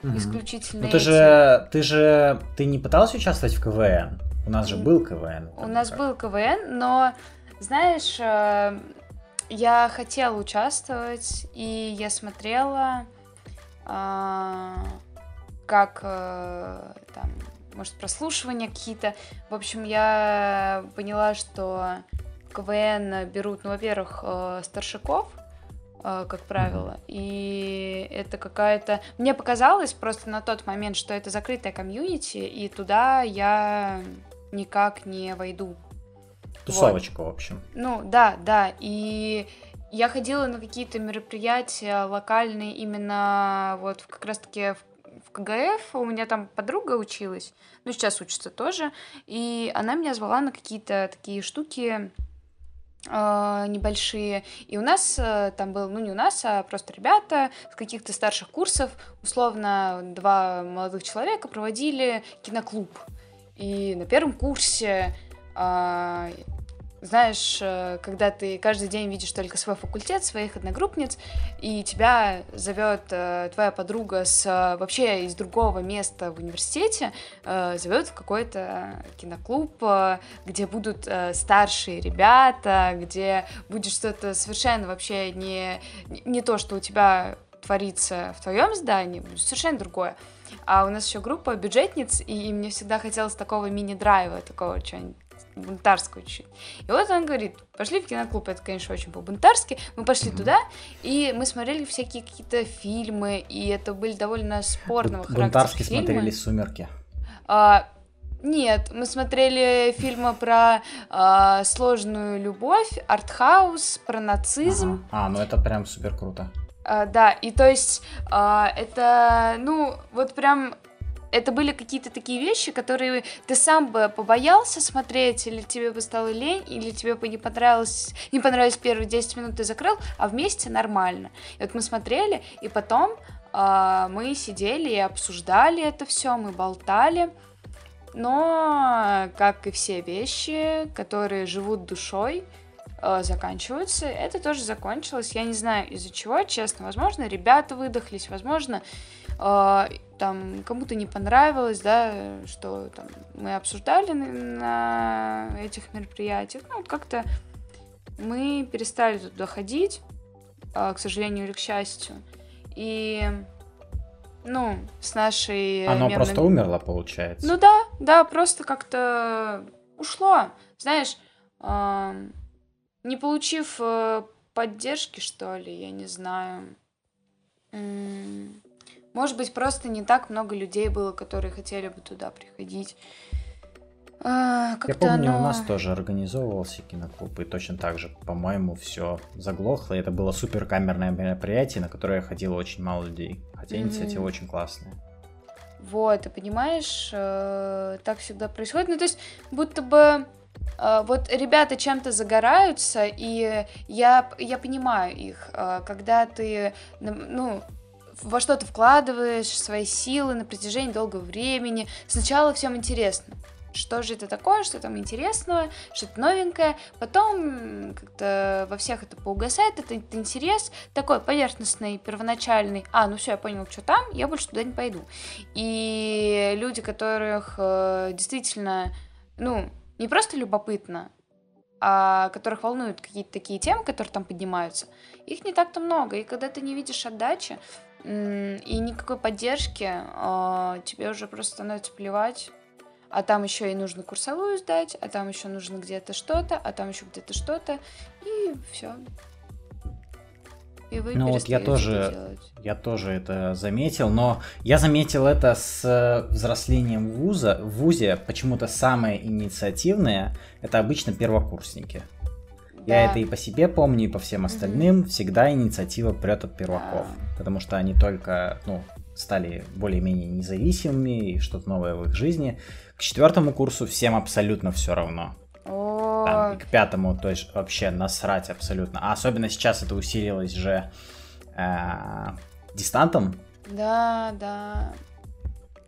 Угу. Исключительно. Ну ты же, ты же, ты не пыталась участвовать в КВН? У нас же был КВН. У нас как. был КВН, но знаешь, э, я хотела участвовать, и я смотрела, э, как э, там, может, прослушивания какие-то. В общем, я поняла, что КВН берут, ну, во-первых, старшаков, как правило. И это какая-то... Мне показалось просто на тот момент, что это закрытая комьюнити, и туда я никак не войду. Тусовочка, вот. в общем. Ну, да, да. И я ходила на какие-то мероприятия локальные именно вот как раз-таки в в КГФ, у меня там подруга училась, ну, сейчас учится тоже, и она меня звала на какие-то такие штуки э, небольшие, и у нас э, там был, ну, не у нас, а просто ребята с каких-то старших курсов, условно, два молодых человека проводили киноклуб, и на первом курсе э, знаешь, э, когда ты каждый день видишь только свой факультет, своих одногруппниц, и тебя зовет э, твоя подруга с э, вообще из другого места в университете, зовет в какой-то киноклуб, где будут старшие ребята, где будет что-то совершенно вообще не, не то, что у тебя творится в твоем здании, совершенно другое. А у нас еще группа бюджетниц, и мне всегда хотелось такого мини-драйва, такого чего-нибудь бунтарскую чуть. И вот он говорит, пошли в киноклуб, это, конечно, очень по-бунтарски, мы пошли mm-hmm. туда, и мы смотрели всякие какие-то фильмы, и это были довольно спорного характера Бунтарски фильмы. смотрели «Сумерки». А, нет, мы смотрели фильмы про а, сложную любовь, артхаус, про нацизм. Ага. А, ну это прям супер круто. А, да, и то есть а, это, ну, вот прям это были какие-то такие вещи, которые ты сам бы побоялся смотреть, или тебе бы стало лень, или тебе бы не понравилось, не понравились первые 10 минут, ты закрыл, а вместе нормально. И вот мы смотрели, и потом э, мы сидели и обсуждали это все, мы болтали. Но, как и все вещи, которые живут душой, э, заканчиваются. Это тоже закончилось. Я не знаю из-за чего, честно. Возможно, ребята выдохлись, возможно, там кому-то не понравилось, да, что там мы обсуждали на, на этих мероприятиях. Ну, как-то мы перестали туда ходить, э, к сожалению или к счастью. И ну, с нашей... Оно мерной... просто умерло, получается. Ну да, да, просто как-то ушло. Знаешь, э, не получив э, поддержки, что ли, я не знаю. Может быть, просто не так много людей было, которые хотели бы туда приходить. А, Я помню, оно... у нас тоже организовывался киноклуб, и точно так же, по-моему, все заглохло. И это было супер камерное мероприятие, на которое ходило очень мало людей. Хотя mm-hmm. инициатива очень классная. Вот, ты понимаешь, э, так всегда происходит. Ну, то есть, будто бы э, вот ребята чем-то загораются, и я, я понимаю их, э, когда ты, ну, во что ты вкладываешь свои силы на протяжении долгого времени. Сначала всем интересно. что же это такое, что там интересного, что-то новенькое. Потом как-то во всех это поугасает, этот интерес такой поверхностный, первоначальный. А, ну все, я понял, что там, я больше туда не пойду. И люди, которых э, действительно, ну, не просто любопытно, а которых волнуют какие-то такие темы, которые там поднимаются, их не так-то много. И когда ты не видишь отдачи и никакой поддержки, а, тебе уже просто становится плевать а там еще и нужно курсовую сдать, а там еще нужно где-то что-то, а там еще где-то что-то, и все. И вы ну вот я тоже, я тоже это заметил, но я заметил это с взрослением вуза. В вузе почему-то самые инициативные это обычно первокурсники. Да. Я это и по себе помню, и по всем остальным. Угу. Всегда инициатива прет от перваков. Да. Потому что они только, ну, стали более-менее независимыми и что-то новое в их жизни. К четвертому курсу всем абсолютно все равно. Там, и к пятому, то есть вообще насрать абсолютно. А особенно сейчас это усилилось же э, дистантом. Да, да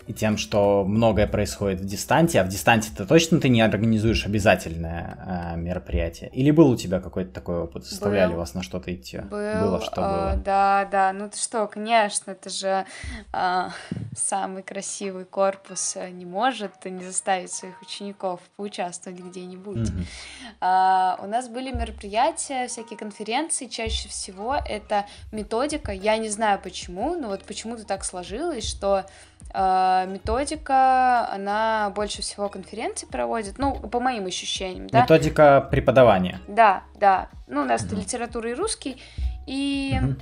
и тем, что многое происходит в дистанте, а в дистанте-то точно ты не организуешь обязательное э, мероприятие? Или был у тебя какой-то такой опыт? Заставляли был. вас на что-то идти? Был, было, что э, было? Да, да, ну ты что, конечно, это же э, самый красивый корпус не может не заставить своих учеников поучаствовать где-нибудь. Mm-hmm. Э, у нас были мероприятия, всякие конференции, чаще всего это методика, я не знаю почему, но вот почему-то так сложилось, что методика, она больше всего конференций проводит, ну, по моим ощущениям, да. Методика преподавания. Да, да. Ну, у нас угу. литература и русский, и угу.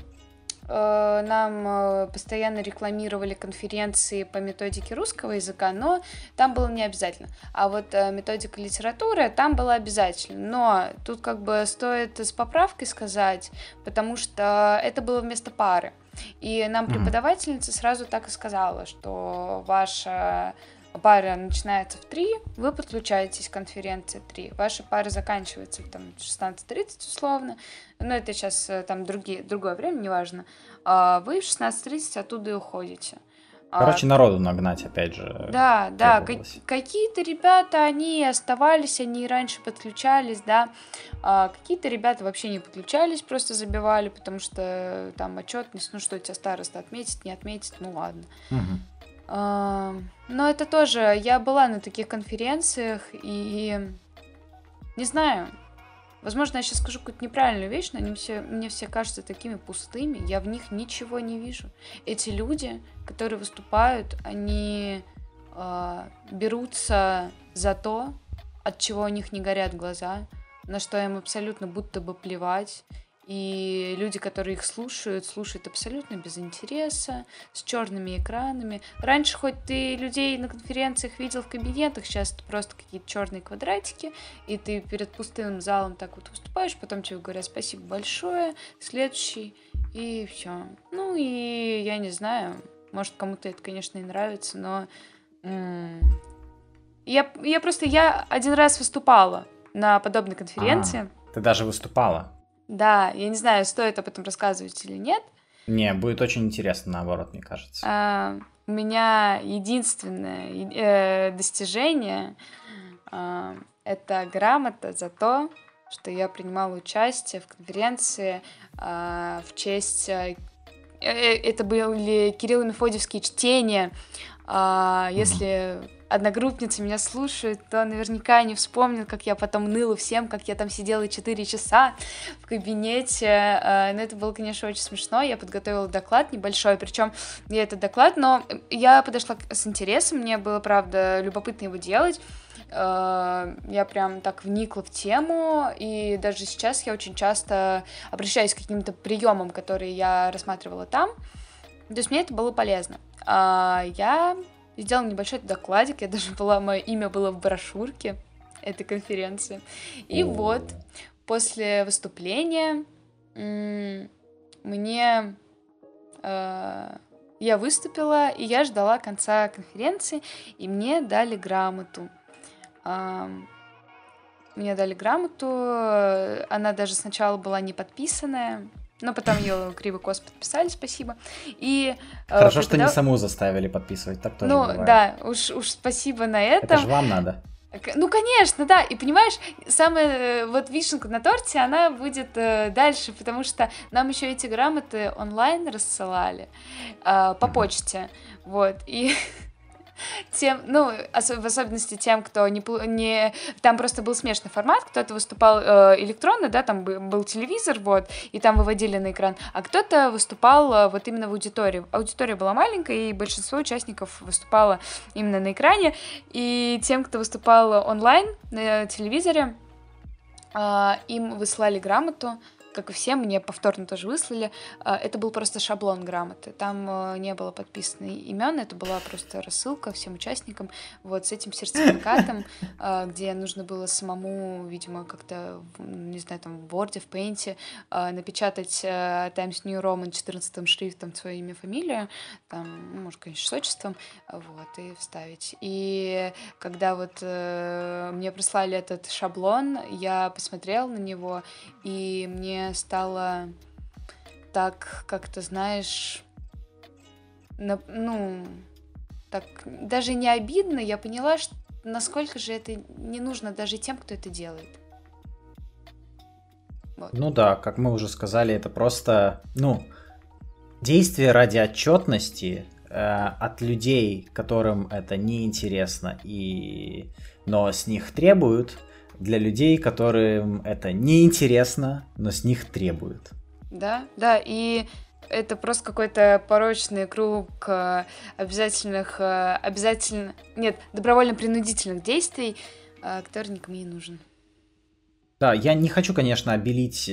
Э, нам э, постоянно рекламировали конференции по методике русского языка, но там было не обязательно. А вот э, методика литературы там была обязательно. Но тут как бы стоит с поправкой сказать, потому что это было вместо пары. И нам преподавательница сразу так и сказала, что ваша пара начинается в 3, вы подключаетесь к конференции 3. Ваша пара заканчивается там 16.30 условно, но это сейчас э, там другие, другое время, неважно. А вы в 16.30 оттуда и уходите. А, Короче, народу нагнать, опять же. Да, да, какие-то ребята, они оставались, они раньше подключались, да. А какие-то ребята вообще не подключались, просто забивали, потому что там отчетность, ну что, тебя староста отметит, не отметит, ну ладно. Угу. Но это тоже, я была на таких конференциях, и не знаю, Возможно, я сейчас скажу какую-то неправильную вещь, но они все, мне все кажутся такими пустыми, я в них ничего не вижу. Эти люди, которые выступают, они э, берутся за то, от чего у них не горят глаза, на что им абсолютно будто бы плевать, и люди, которые их слушают, слушают абсолютно без интереса, с черными экранами. Раньше хоть ты людей на конференциях видел в кабинетах, сейчас это просто какие-то черные квадратики, и ты перед пустым залом так вот выступаешь, потом тебе говорят спасибо большое, следующий, и все. Ну и я не знаю, может кому-то это, конечно, и нравится, но я, я просто, я один раз выступала на подобной конференции. А, ты даже выступала? Да, я не знаю, стоит об этом рассказывать или нет. Не, будет очень интересно, наоборот, мне кажется. А, у меня единственное э, достижение э, это грамота за то, что я принимала участие в конференции э, в честь... Э, э это были Кирилл Мефодьевские чтения. Э, если одногруппницы меня слушают, то наверняка они вспомнят, как я потом ныла всем, как я там сидела 4 часа в кабинете. Э, но это было, конечно, очень смешно. Я подготовила доклад небольшой, причем я этот доклад, но я подошла с интересом, мне было, правда, любопытно его делать э, я прям так вникла в тему, и даже сейчас я очень часто обращаюсь к каким-то приемам, которые я рассматривала там. То есть мне это было полезно. А, я сделала небольшой докладик, я даже была, мое имя было в брошюрке этой конференции. И вот, после выступления мне э, я выступила, и я ждала конца конференции, и мне дали грамоту. Э, мне дали грамоту, она даже сначала была не подписанная, но потом ее кривый кос подписали, спасибо. И, э, Хорошо, преподав... что не саму заставили подписывать, так тоже Ну, бывает. да, уж, уж спасибо на это. Это же вам надо. Ну, конечно, да. И понимаешь, самая вот вишенка на торте, она будет э, дальше, потому что нам еще эти грамоты онлайн рассылали э, по почте. Вот. И <laughs> тем, ну, в особенности тем, кто не, не... Там просто был смешанный формат, кто-то выступал э, электронно, да, там был телевизор, вот, и там выводили на экран, а кто-то выступал э, вот именно в аудитории. Аудитория была маленькая, и большинство участников выступало именно на экране, и тем, кто выступал онлайн на телевизоре, э, им выслали грамоту, как и всем, мне повторно тоже выслали. А, это был просто шаблон грамоты. Там э, не было подписано имен, это была просто рассылка всем участникам. Вот с этим сертификатом, <laughs> а, где нужно было самому, видимо, как-то, не знаю, там в Word, в Paint а, напечатать э, Times New Roman 14 шрифтом свое имя, фамилию, там, ну, может, конечно, с отчеством, вот, и вставить. И когда вот э, мне прислали этот шаблон, я посмотрела на него, и мне стало так, как то знаешь, на, ну, так даже не обидно, я поняла, что насколько же это не нужно даже тем, кто это делает. Вот. Ну да, как мы уже сказали, это просто, ну, действие ради отчетности э, от людей, которым это неинтересно, и... но с них требуют, для людей, которым это неинтересно, но с них требуют. Да, да, и это просто какой-то порочный круг э, обязательных, э, обязательно, нет, добровольно-принудительных действий, э, который никому не нужен. Да, я не хочу, конечно, обелить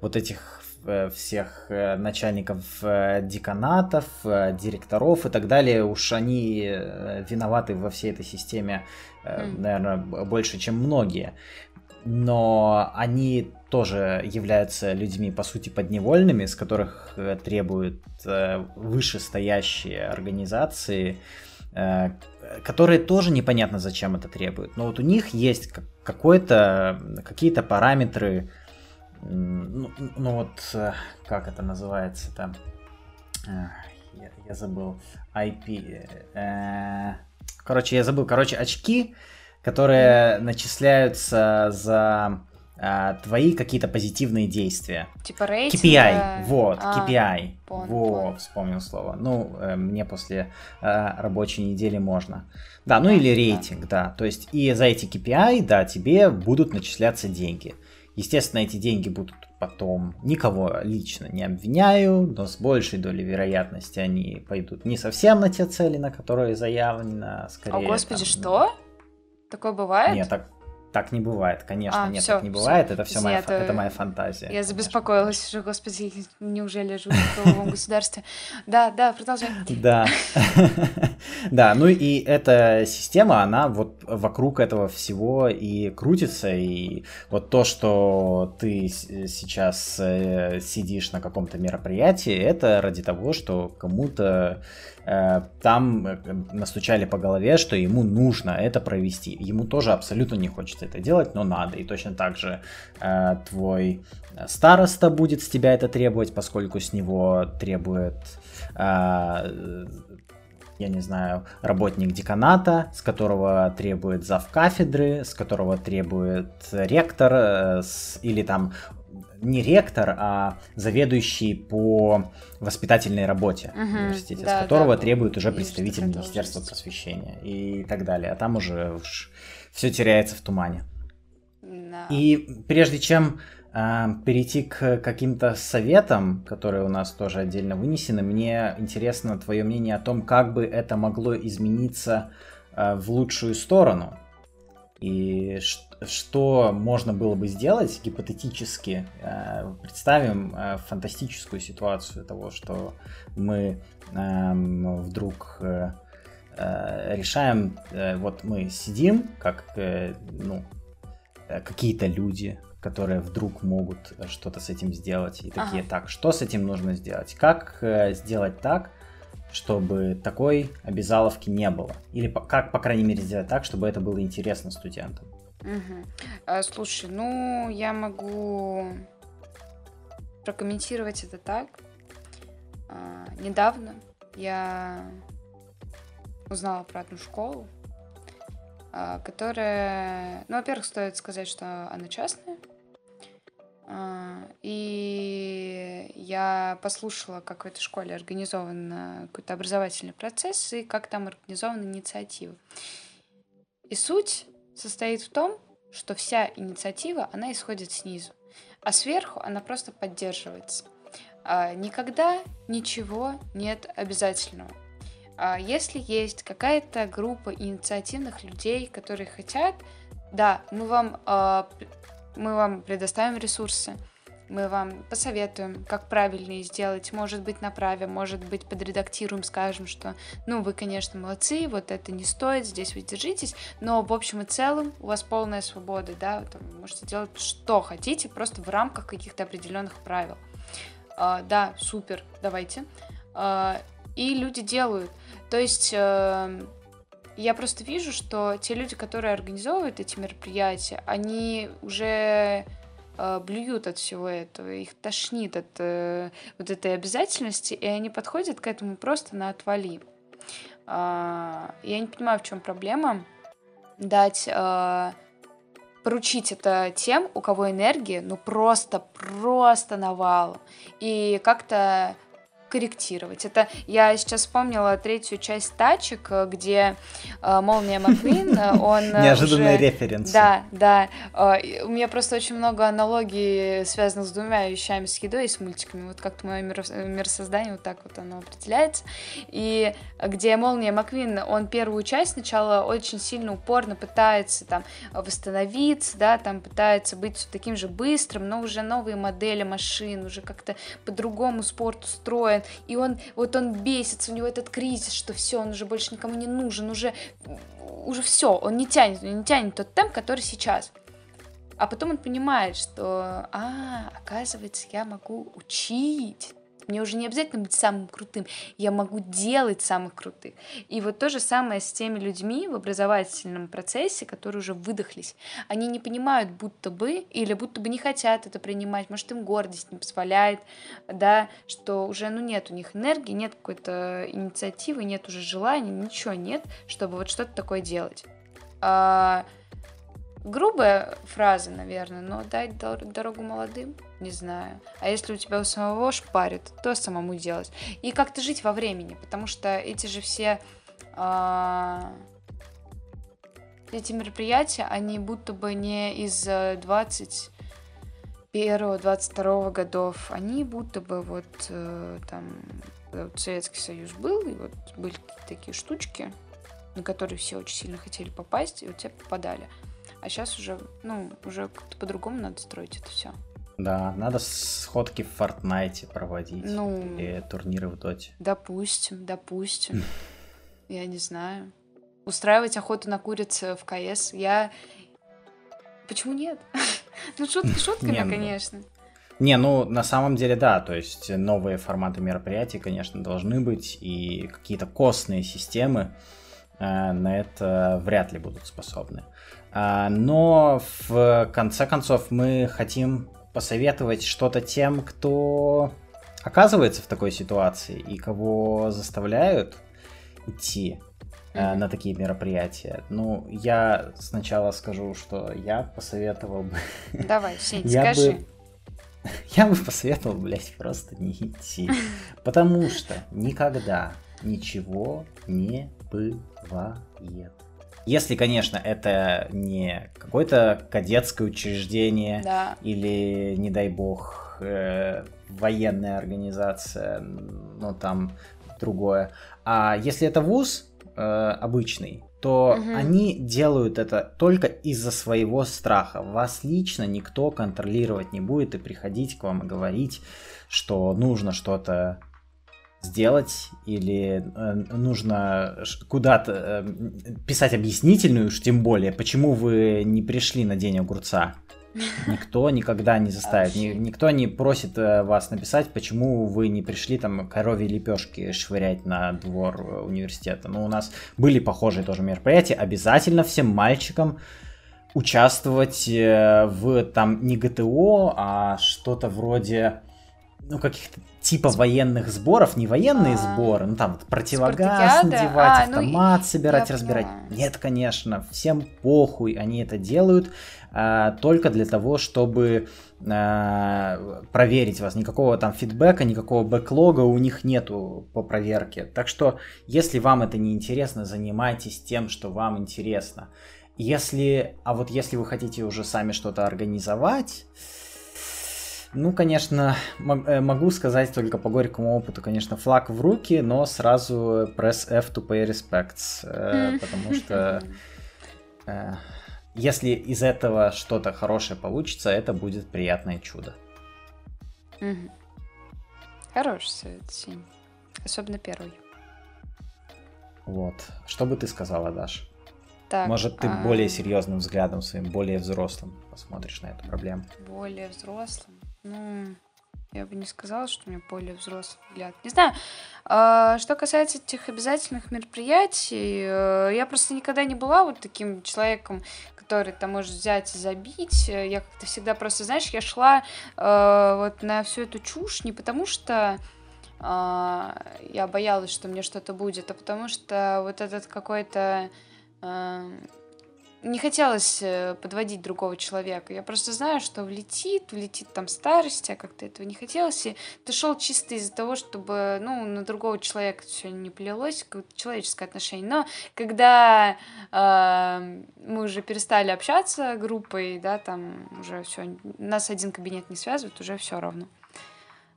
вот этих всех начальников деканатов, директоров и так далее. Уж они виноваты во всей этой системе mm. наверное, больше, чем многие. Но они тоже являются людьми, по сути, подневольными, с которых э, требуют э, вышестоящие организации, которые тоже непонятно, зачем это требуют. Но вот у них есть какой-то, какие-то параметры, ну, ну вот, как это называется там, я, я забыл, IP, Короче, я забыл. Короче, очки, которые начисляются за а, твои какие-то позитивные действия. Типа рейтинг? KPI, вот, а, KPI. Понял, Во, понял. вспомнил слово. Ну, э, мне после э, рабочей недели можно. Да, ну да, или рейтинг, да. да. То есть и за эти KPI, да, тебе будут начисляться деньги. Естественно, эти деньги будут потом никого лично не обвиняю, но с большей долей вероятности они пойдут не совсем на те цели, на которые заявлено, скорее. О, господи, там, что? Такое бывает? Нет, так, так не бывает, конечно, а, нет, всё, так не бывает, всё. это все моя, это... это моя фантазия. Я забеспокоилась уже, господи, неужели я живу в правовом государстве? Да, да, продолжай. Да, <laughs> да, ну и эта система, она вот вокруг этого всего и крутится, и вот то, что ты сейчас э, сидишь на каком-то мероприятии, это ради того, что кому-то там э, настучали по голове, что ему нужно это провести. Ему тоже абсолютно не хочется это делать, но надо. И точно так же э, твой староста будет с тебя это требовать, поскольку с него требует я не знаю, работник деканата, с которого требует зав кафедры, с которого требует ректор, с, или там не ректор, а заведующий по воспитательной работе угу, университете, да, с которого да, требует уже представитель Министерства просвещения и так далее. А там уже уж все теряется в тумане. Да. И прежде чем э, перейти к каким-то советам, которые у нас тоже отдельно вынесены, мне интересно твое мнение о том, как бы это могло измениться э, в лучшую сторону. И что можно было бы сделать гипотетически? Э, представим э, фантастическую ситуацию того, что мы эм, вдруг э, решаем, вот мы сидим, как ну, какие-то люди, которые вдруг могут что-то с этим сделать, и такие, ага. так, что с этим нужно сделать? Как сделать так, чтобы такой обязаловки не было. Или как, по крайней мере, сделать так, чтобы это было интересно студентам. Угу. А, слушай, ну, я могу прокомментировать это так. А, недавно я узнала про одну школу, а, которая, ну, во-первых, стоит сказать, что она частная, а, и я послушала, как в этой школе организован какой-то образовательный процесс и как там организована инициатива. И суть состоит в том, что вся инициатива, она исходит снизу, а сверху она просто поддерживается. А, никогда ничего нет обязательного. А, если есть какая-то группа инициативных людей, которые хотят, да, мы вам, а, мы вам предоставим ресурсы, мы вам посоветуем, как правильно сделать. Может быть, направим, может быть, подредактируем, скажем, что, ну, вы, конечно, молодцы, вот это не стоит, здесь вы держитесь, но в общем и целом у вас полная свобода, да, там, можете делать что хотите, просто в рамках каких-то определенных правил. А, да, супер, давайте. А, и люди делают. То есть э, я просто вижу, что те люди, которые организовывают эти мероприятия, они уже блюют от всего этого, их тошнит от э, вот этой обязательности, и они подходят к этому просто на отвали. Э, я не понимаю, в чем проблема дать э, поручить это тем, у кого энергии, ну просто, просто навал. И как-то корректировать. Это я сейчас вспомнила третью часть тачек, где э, Молния Маквин, э, <laughs> он Неожиданная уже... референс. Да, да. Э, у меня просто очень много аналогий, связанных с двумя вещами, с едой и с мультиками. Вот как-то мое мир... миросоздание вот так вот оно определяется. И где Молния Маквин, он первую часть сначала очень сильно упорно пытается там восстановиться, да, там пытается быть таким же быстрым, но уже новые модели машин, уже как-то по-другому спорт устроен, настроен, и он, вот он бесится, у него этот кризис, что все, он уже больше никому не нужен, уже, уже все, он не тянет, он не тянет тот темп, который сейчас. А потом он понимает, что, а, оказывается, я могу учить, мне уже не обязательно быть самым крутым, я могу делать самых крутых. И вот то же самое с теми людьми в образовательном процессе, которые уже выдохлись. Они не понимают, будто бы, или будто бы не хотят это принимать, может, им гордость не позволяет, да, что уже, ну, нет у них энергии, нет какой-то инициативы, нет уже желания, ничего нет, чтобы вот что-то такое делать. А, грубая фраза, наверное, но дать дорогу молодым, не знаю. А если у тебя у самого шпарит, то самому делать. И как-то жить во времени, потому что эти же все а, эти мероприятия, они будто бы не из 21-22 годов, они будто бы вот э, там вот Советский Союз был, и вот были такие штучки, на которые все очень сильно хотели попасть, и вот те попадали. А сейчас уже, ну, уже как-то по-другому надо строить это все. Да, надо сходки в Fortnite проводить. Ну, и турниры в Доте. Допустим, допустим. <laughs> Я не знаю. Устраивать охоту на куриц в КС. Я... Почему нет? <laughs> Ну, шутки <laughs> шутками, ну, конечно. Не, ну на самом деле да, то есть новые форматы мероприятий, конечно, должны быть, и какие-то костные системы э, на это вряд ли будут способны. А, но в конце концов мы хотим посоветовать что-то тем, кто оказывается в такой ситуации и кого заставляют идти mm-hmm. на такие мероприятия. Ну, я сначала скажу, что я посоветовал бы... <laughs> Давай, Сень, я скажи. Бы... <laughs> Я бы посоветовал, блядь, просто не идти. <laughs> Потому что никогда ничего не бывает. Если, конечно, это не какое-то кадетское учреждение да. или, не дай бог, э, военная организация, ну там другое. А если это вуз э, обычный, то угу. они делают это только из-за своего страха. Вас лично никто контролировать не будет и приходить к вам и говорить, что нужно что-то сделать или э, нужно куда-то э, писать объяснительную, уж тем более, почему вы не пришли на день огурца. <laughs> Никто никогда не заставит, ни, никто не просит э, вас написать, почему вы не пришли там коровьи лепешки швырять на двор э, университета. Ну, у нас были похожие тоже мероприятия. Обязательно всем мальчикам участвовать э, в там не ГТО, а что-то вроде ну, каких-то типа военных сборов, не военные а, сборы, ну там противогаз надевать, а, ну, автомат ну, собирать, разбирать. Поняла. Нет, конечно, всем похуй, они это делают а, только для того, чтобы а, проверить вас. Никакого там фидбэка, никакого бэклога у них нету по проверке. Так что, если вам это не интересно, занимайтесь тем, что вам интересно. Если, а вот если вы хотите уже сами что-то организовать, ну, конечно, э, могу сказать только по горькому опыту, конечно, флаг в руки, но сразу press F to pay respects, э, потому что <laughs> э, если из этого что-то хорошее получится, это будет приятное чудо. Хороший совет, Синь. Особенно первый. Вот. Что бы ты сказала, Даш? Так, Может, ты а... более серьезным взглядом своим, более взрослым посмотришь на эту проблему? Более взрослым? Ну, я бы не сказала, что у меня более взрослый взгляд. Не знаю. А, что касается этих обязательных мероприятий, э, я просто никогда не была вот таким человеком, который там может взять и забить. Я как-то всегда просто, знаешь, я шла э, вот на всю эту чушь не потому что э, я боялась, что мне что-то будет, а потому что вот этот какой-то э, не хотелось э, подводить другого человека. Я просто знаю, что влетит, влетит там старость, а как-то этого не хотелось. И ты шел чисто из-за того, чтобы, ну, на другого человека все не плелось, какое-то человеческое отношение. Но когда э, мы уже перестали общаться группой, да, там уже все, нас один кабинет не связывает, уже все равно.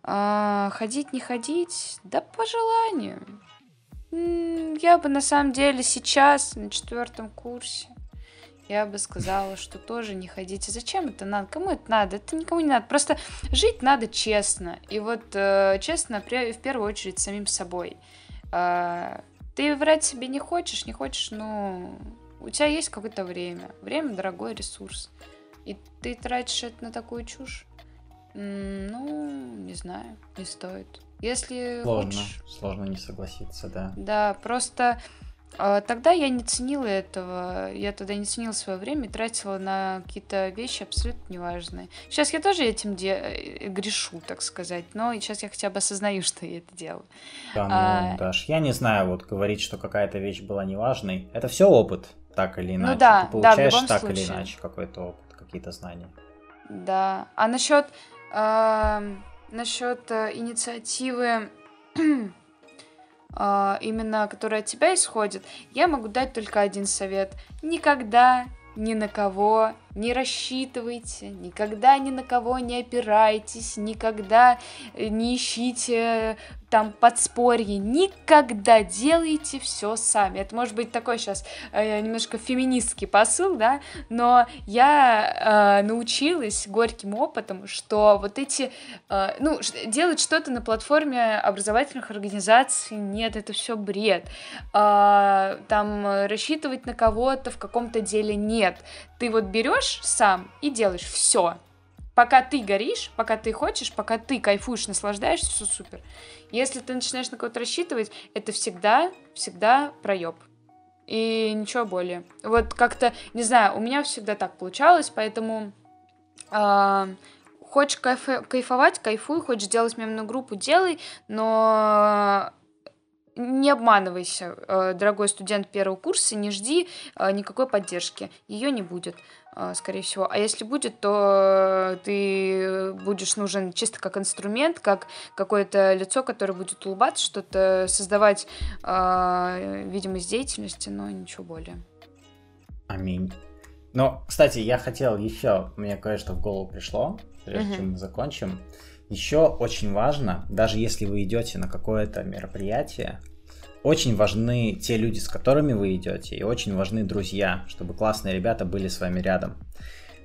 А, ходить, не ходить, да по желанию. Я бы на самом деле сейчас на четвертом курсе я бы сказала, что тоже не ходите. Зачем это надо? Кому это надо? Это никому не надо. Просто жить надо честно. И вот э, честно, в первую очередь, самим собой. Э, ты врать себе не хочешь, не хочешь, ну, у тебя есть какое-то время. Время – дорогой ресурс. И ты тратишь это на такую чушь? Ну, не знаю, не стоит. Если сложно, хочешь... сложно не согласиться, да. Да, просто тогда я не ценила этого, я тогда не ценила свое время и тратила на какие-то вещи абсолютно неважные. Сейчас я тоже этим де- э, грешу, так сказать, но сейчас я хотя бы осознаю, <laughs> что я это делаю. Да, ну, а... Даш, я не знаю, вот говорить, что какая-то вещь была неважной, это все опыт, так или ну иначе. Ну да, Ты получаешь да, так случае. или иначе какой-то опыт, какие-то знания. Да, а насчет, э, насчет инициативы а, <clears throat> именно которая от тебя исходит, я могу дать только один совет. Никогда ни на кого не рассчитывайте, никогда ни на кого не опирайтесь, никогда не ищите там подспорье, никогда делайте все сами. Это может быть такой сейчас э, немножко феминистский посыл, да, но я э, научилась горьким опытом, что вот эти, э, ну, делать что-то на платформе образовательных организаций, нет, это все бред. Э, там рассчитывать на кого-то в каком-то деле нет. Ты вот берешь сам и делаешь все. Пока ты горишь, пока ты хочешь, пока ты кайфуешь, наслаждаешься, все супер. Если ты начинаешь на кого-то рассчитывать, это всегда, всегда проеб. И ничего более. Вот как-то, не знаю, у меня всегда так получалось, поэтому э, хочешь кайф, кайфовать, кайфуй, хочешь делать мемную группу, делай, но не обманывайся, э, дорогой студент первого курса, не жди э, никакой поддержки, ее не будет. А, скорее всего. А если будет, то ты будешь нужен чисто как инструмент, как какое-то лицо, которое будет улыбаться, что-то создавать э, видимость деятельности, но ничего более. Аминь. Но, кстати, я хотел еще, мне кое-что в голову пришло, прежде uh-huh. чем мы закончим. Еще очень важно, даже если вы идете на какое-то мероприятие, очень важны те люди, с которыми вы идете, и очень важны друзья, чтобы классные ребята были с вами рядом.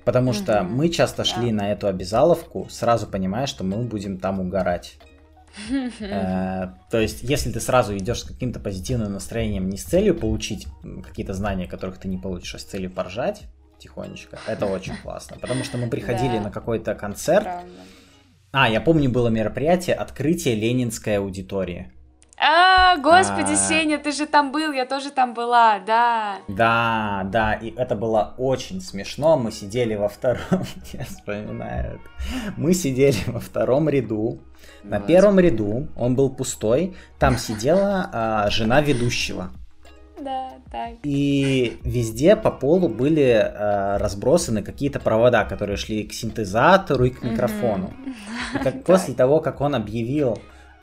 Потому угу. что мы часто шли да. на эту обязаловку, сразу понимая, что мы будем там угорать. <laughs> Э, то есть, если ты сразу идешь с каким-то позитивным настроением, не с целью получить какие-то знания, которых ты не получишь, а с целью поржать тихонечко, это очень <laughs> классно. Потому что мы приходили на какой-то концерт. А, я помню, было мероприятие открытие Ленинской аудитории. А, господи, а... Сеня, ты же там был, я тоже там была, да. Да, да, и это было очень смешно. Мы сидели во втором, <laughs> я вспоминаю это. Мы сидели во втором ряду. На первом ряду он был пустой. Там сидела а, жена ведущего. Да, так. И везде по полу были э, разбросаны какие-то провода, которые шли к синтезатору и к микрофону. <laughs> И как после того, как он объявил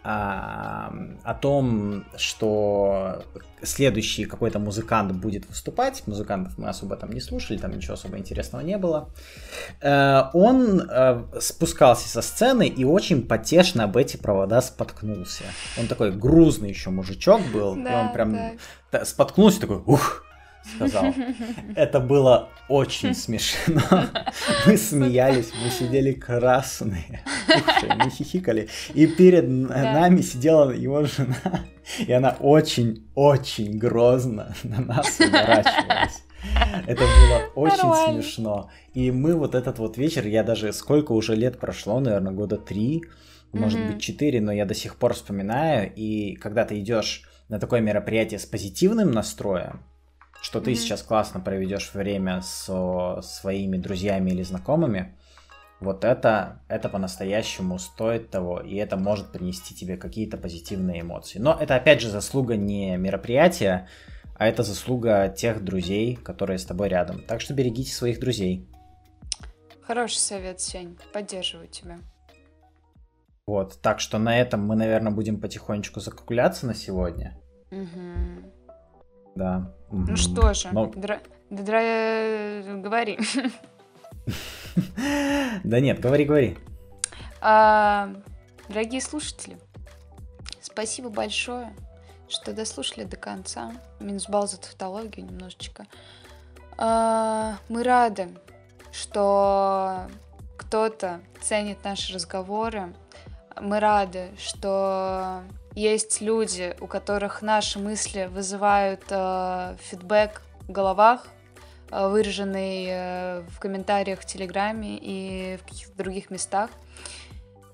а, о том, что следующий какой-то музыкант будет выступать, музыкантов мы особо там не слушали, там ничего особо интересного не было, э, он э, спускался со сцены и очень потешно об эти провода споткнулся. Он такой грузный еще мужичок был, да, и он прям так. споткнулся такой, ух, сказал. <laughs> Это было очень смешно. <laughs> Мы смеялись, мы сидели красные, мы хихикали. И перед нами сидела его жена, и она очень-очень грозно на нас уворачивалась. Это было очень Нормально. смешно. И мы вот этот вот вечер, я даже сколько уже лет прошло, наверное, года три, может mm-hmm. быть четыре, но я до сих пор вспоминаю. И когда ты идешь на такое мероприятие с позитивным настроем, что ты mm-hmm. сейчас классно проведешь время со своими друзьями или знакомыми, вот это, это по-настоящему стоит того, и это может принести тебе какие-то позитивные эмоции. Но это опять же заслуга не мероприятия, а это заслуга тех друзей, которые с тобой рядом. Так что берегите своих друзей. Хороший совет, Сень. Поддерживаю тебя. Вот, так что на этом мы, наверное, будем потихонечку закругляться на сегодня. Угу. Да. Ну что же, Но... дра... Дра... говори. <laughs> Да нет, говори, говори. А, дорогие слушатели, спасибо большое, что дослушали до конца. Минус балл за тавтологию немножечко. А, мы рады, что кто-то ценит наши разговоры. Мы рады, что есть люди, у которых наши мысли вызывают э, фидбэк в головах, э, выраженный э, в комментариях в Телеграме и в каких-то других местах.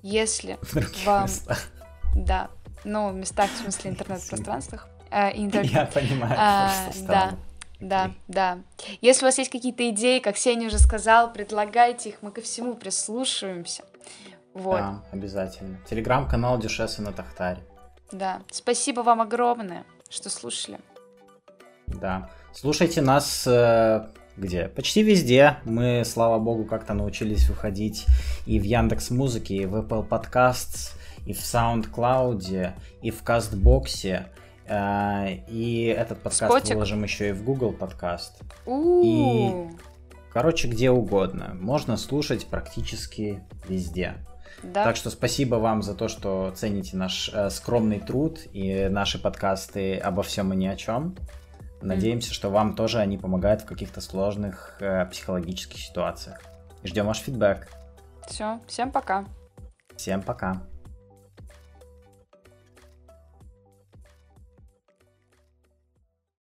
Если вам... Местах. Да, ну, в местах, в смысле, интернет-пространствах. Э, интер... Я понимаю, а, Да, да, да. Если у вас есть какие-то идеи, как Сеня уже сказал, предлагайте их, мы ко всему прислушиваемся. Вот. Да, обязательно. Телеграм-канал Дюшеса на Тахтаре. Да. Спасибо вам огромное, что слушали. Да. Слушайте нас э, где? Почти везде. Мы, слава богу, как-то научились выходить и в Яндекс Музыке, и в Apple Podcasts, и в SoundCloud, и в Кастбоксе. Э, и этот подкаст Спотик. выложим еще и в Google подкаст. И, короче, где угодно. Можно слушать практически везде. Да. Так что спасибо вам за то, что цените наш э, скромный труд и наши подкасты обо всем и ни о чем. Надеемся, mm. что вам тоже они помогают в каких-то сложных э, психологических ситуациях. Ждем ваш фидбэк. Все, всем пока. Всем пока.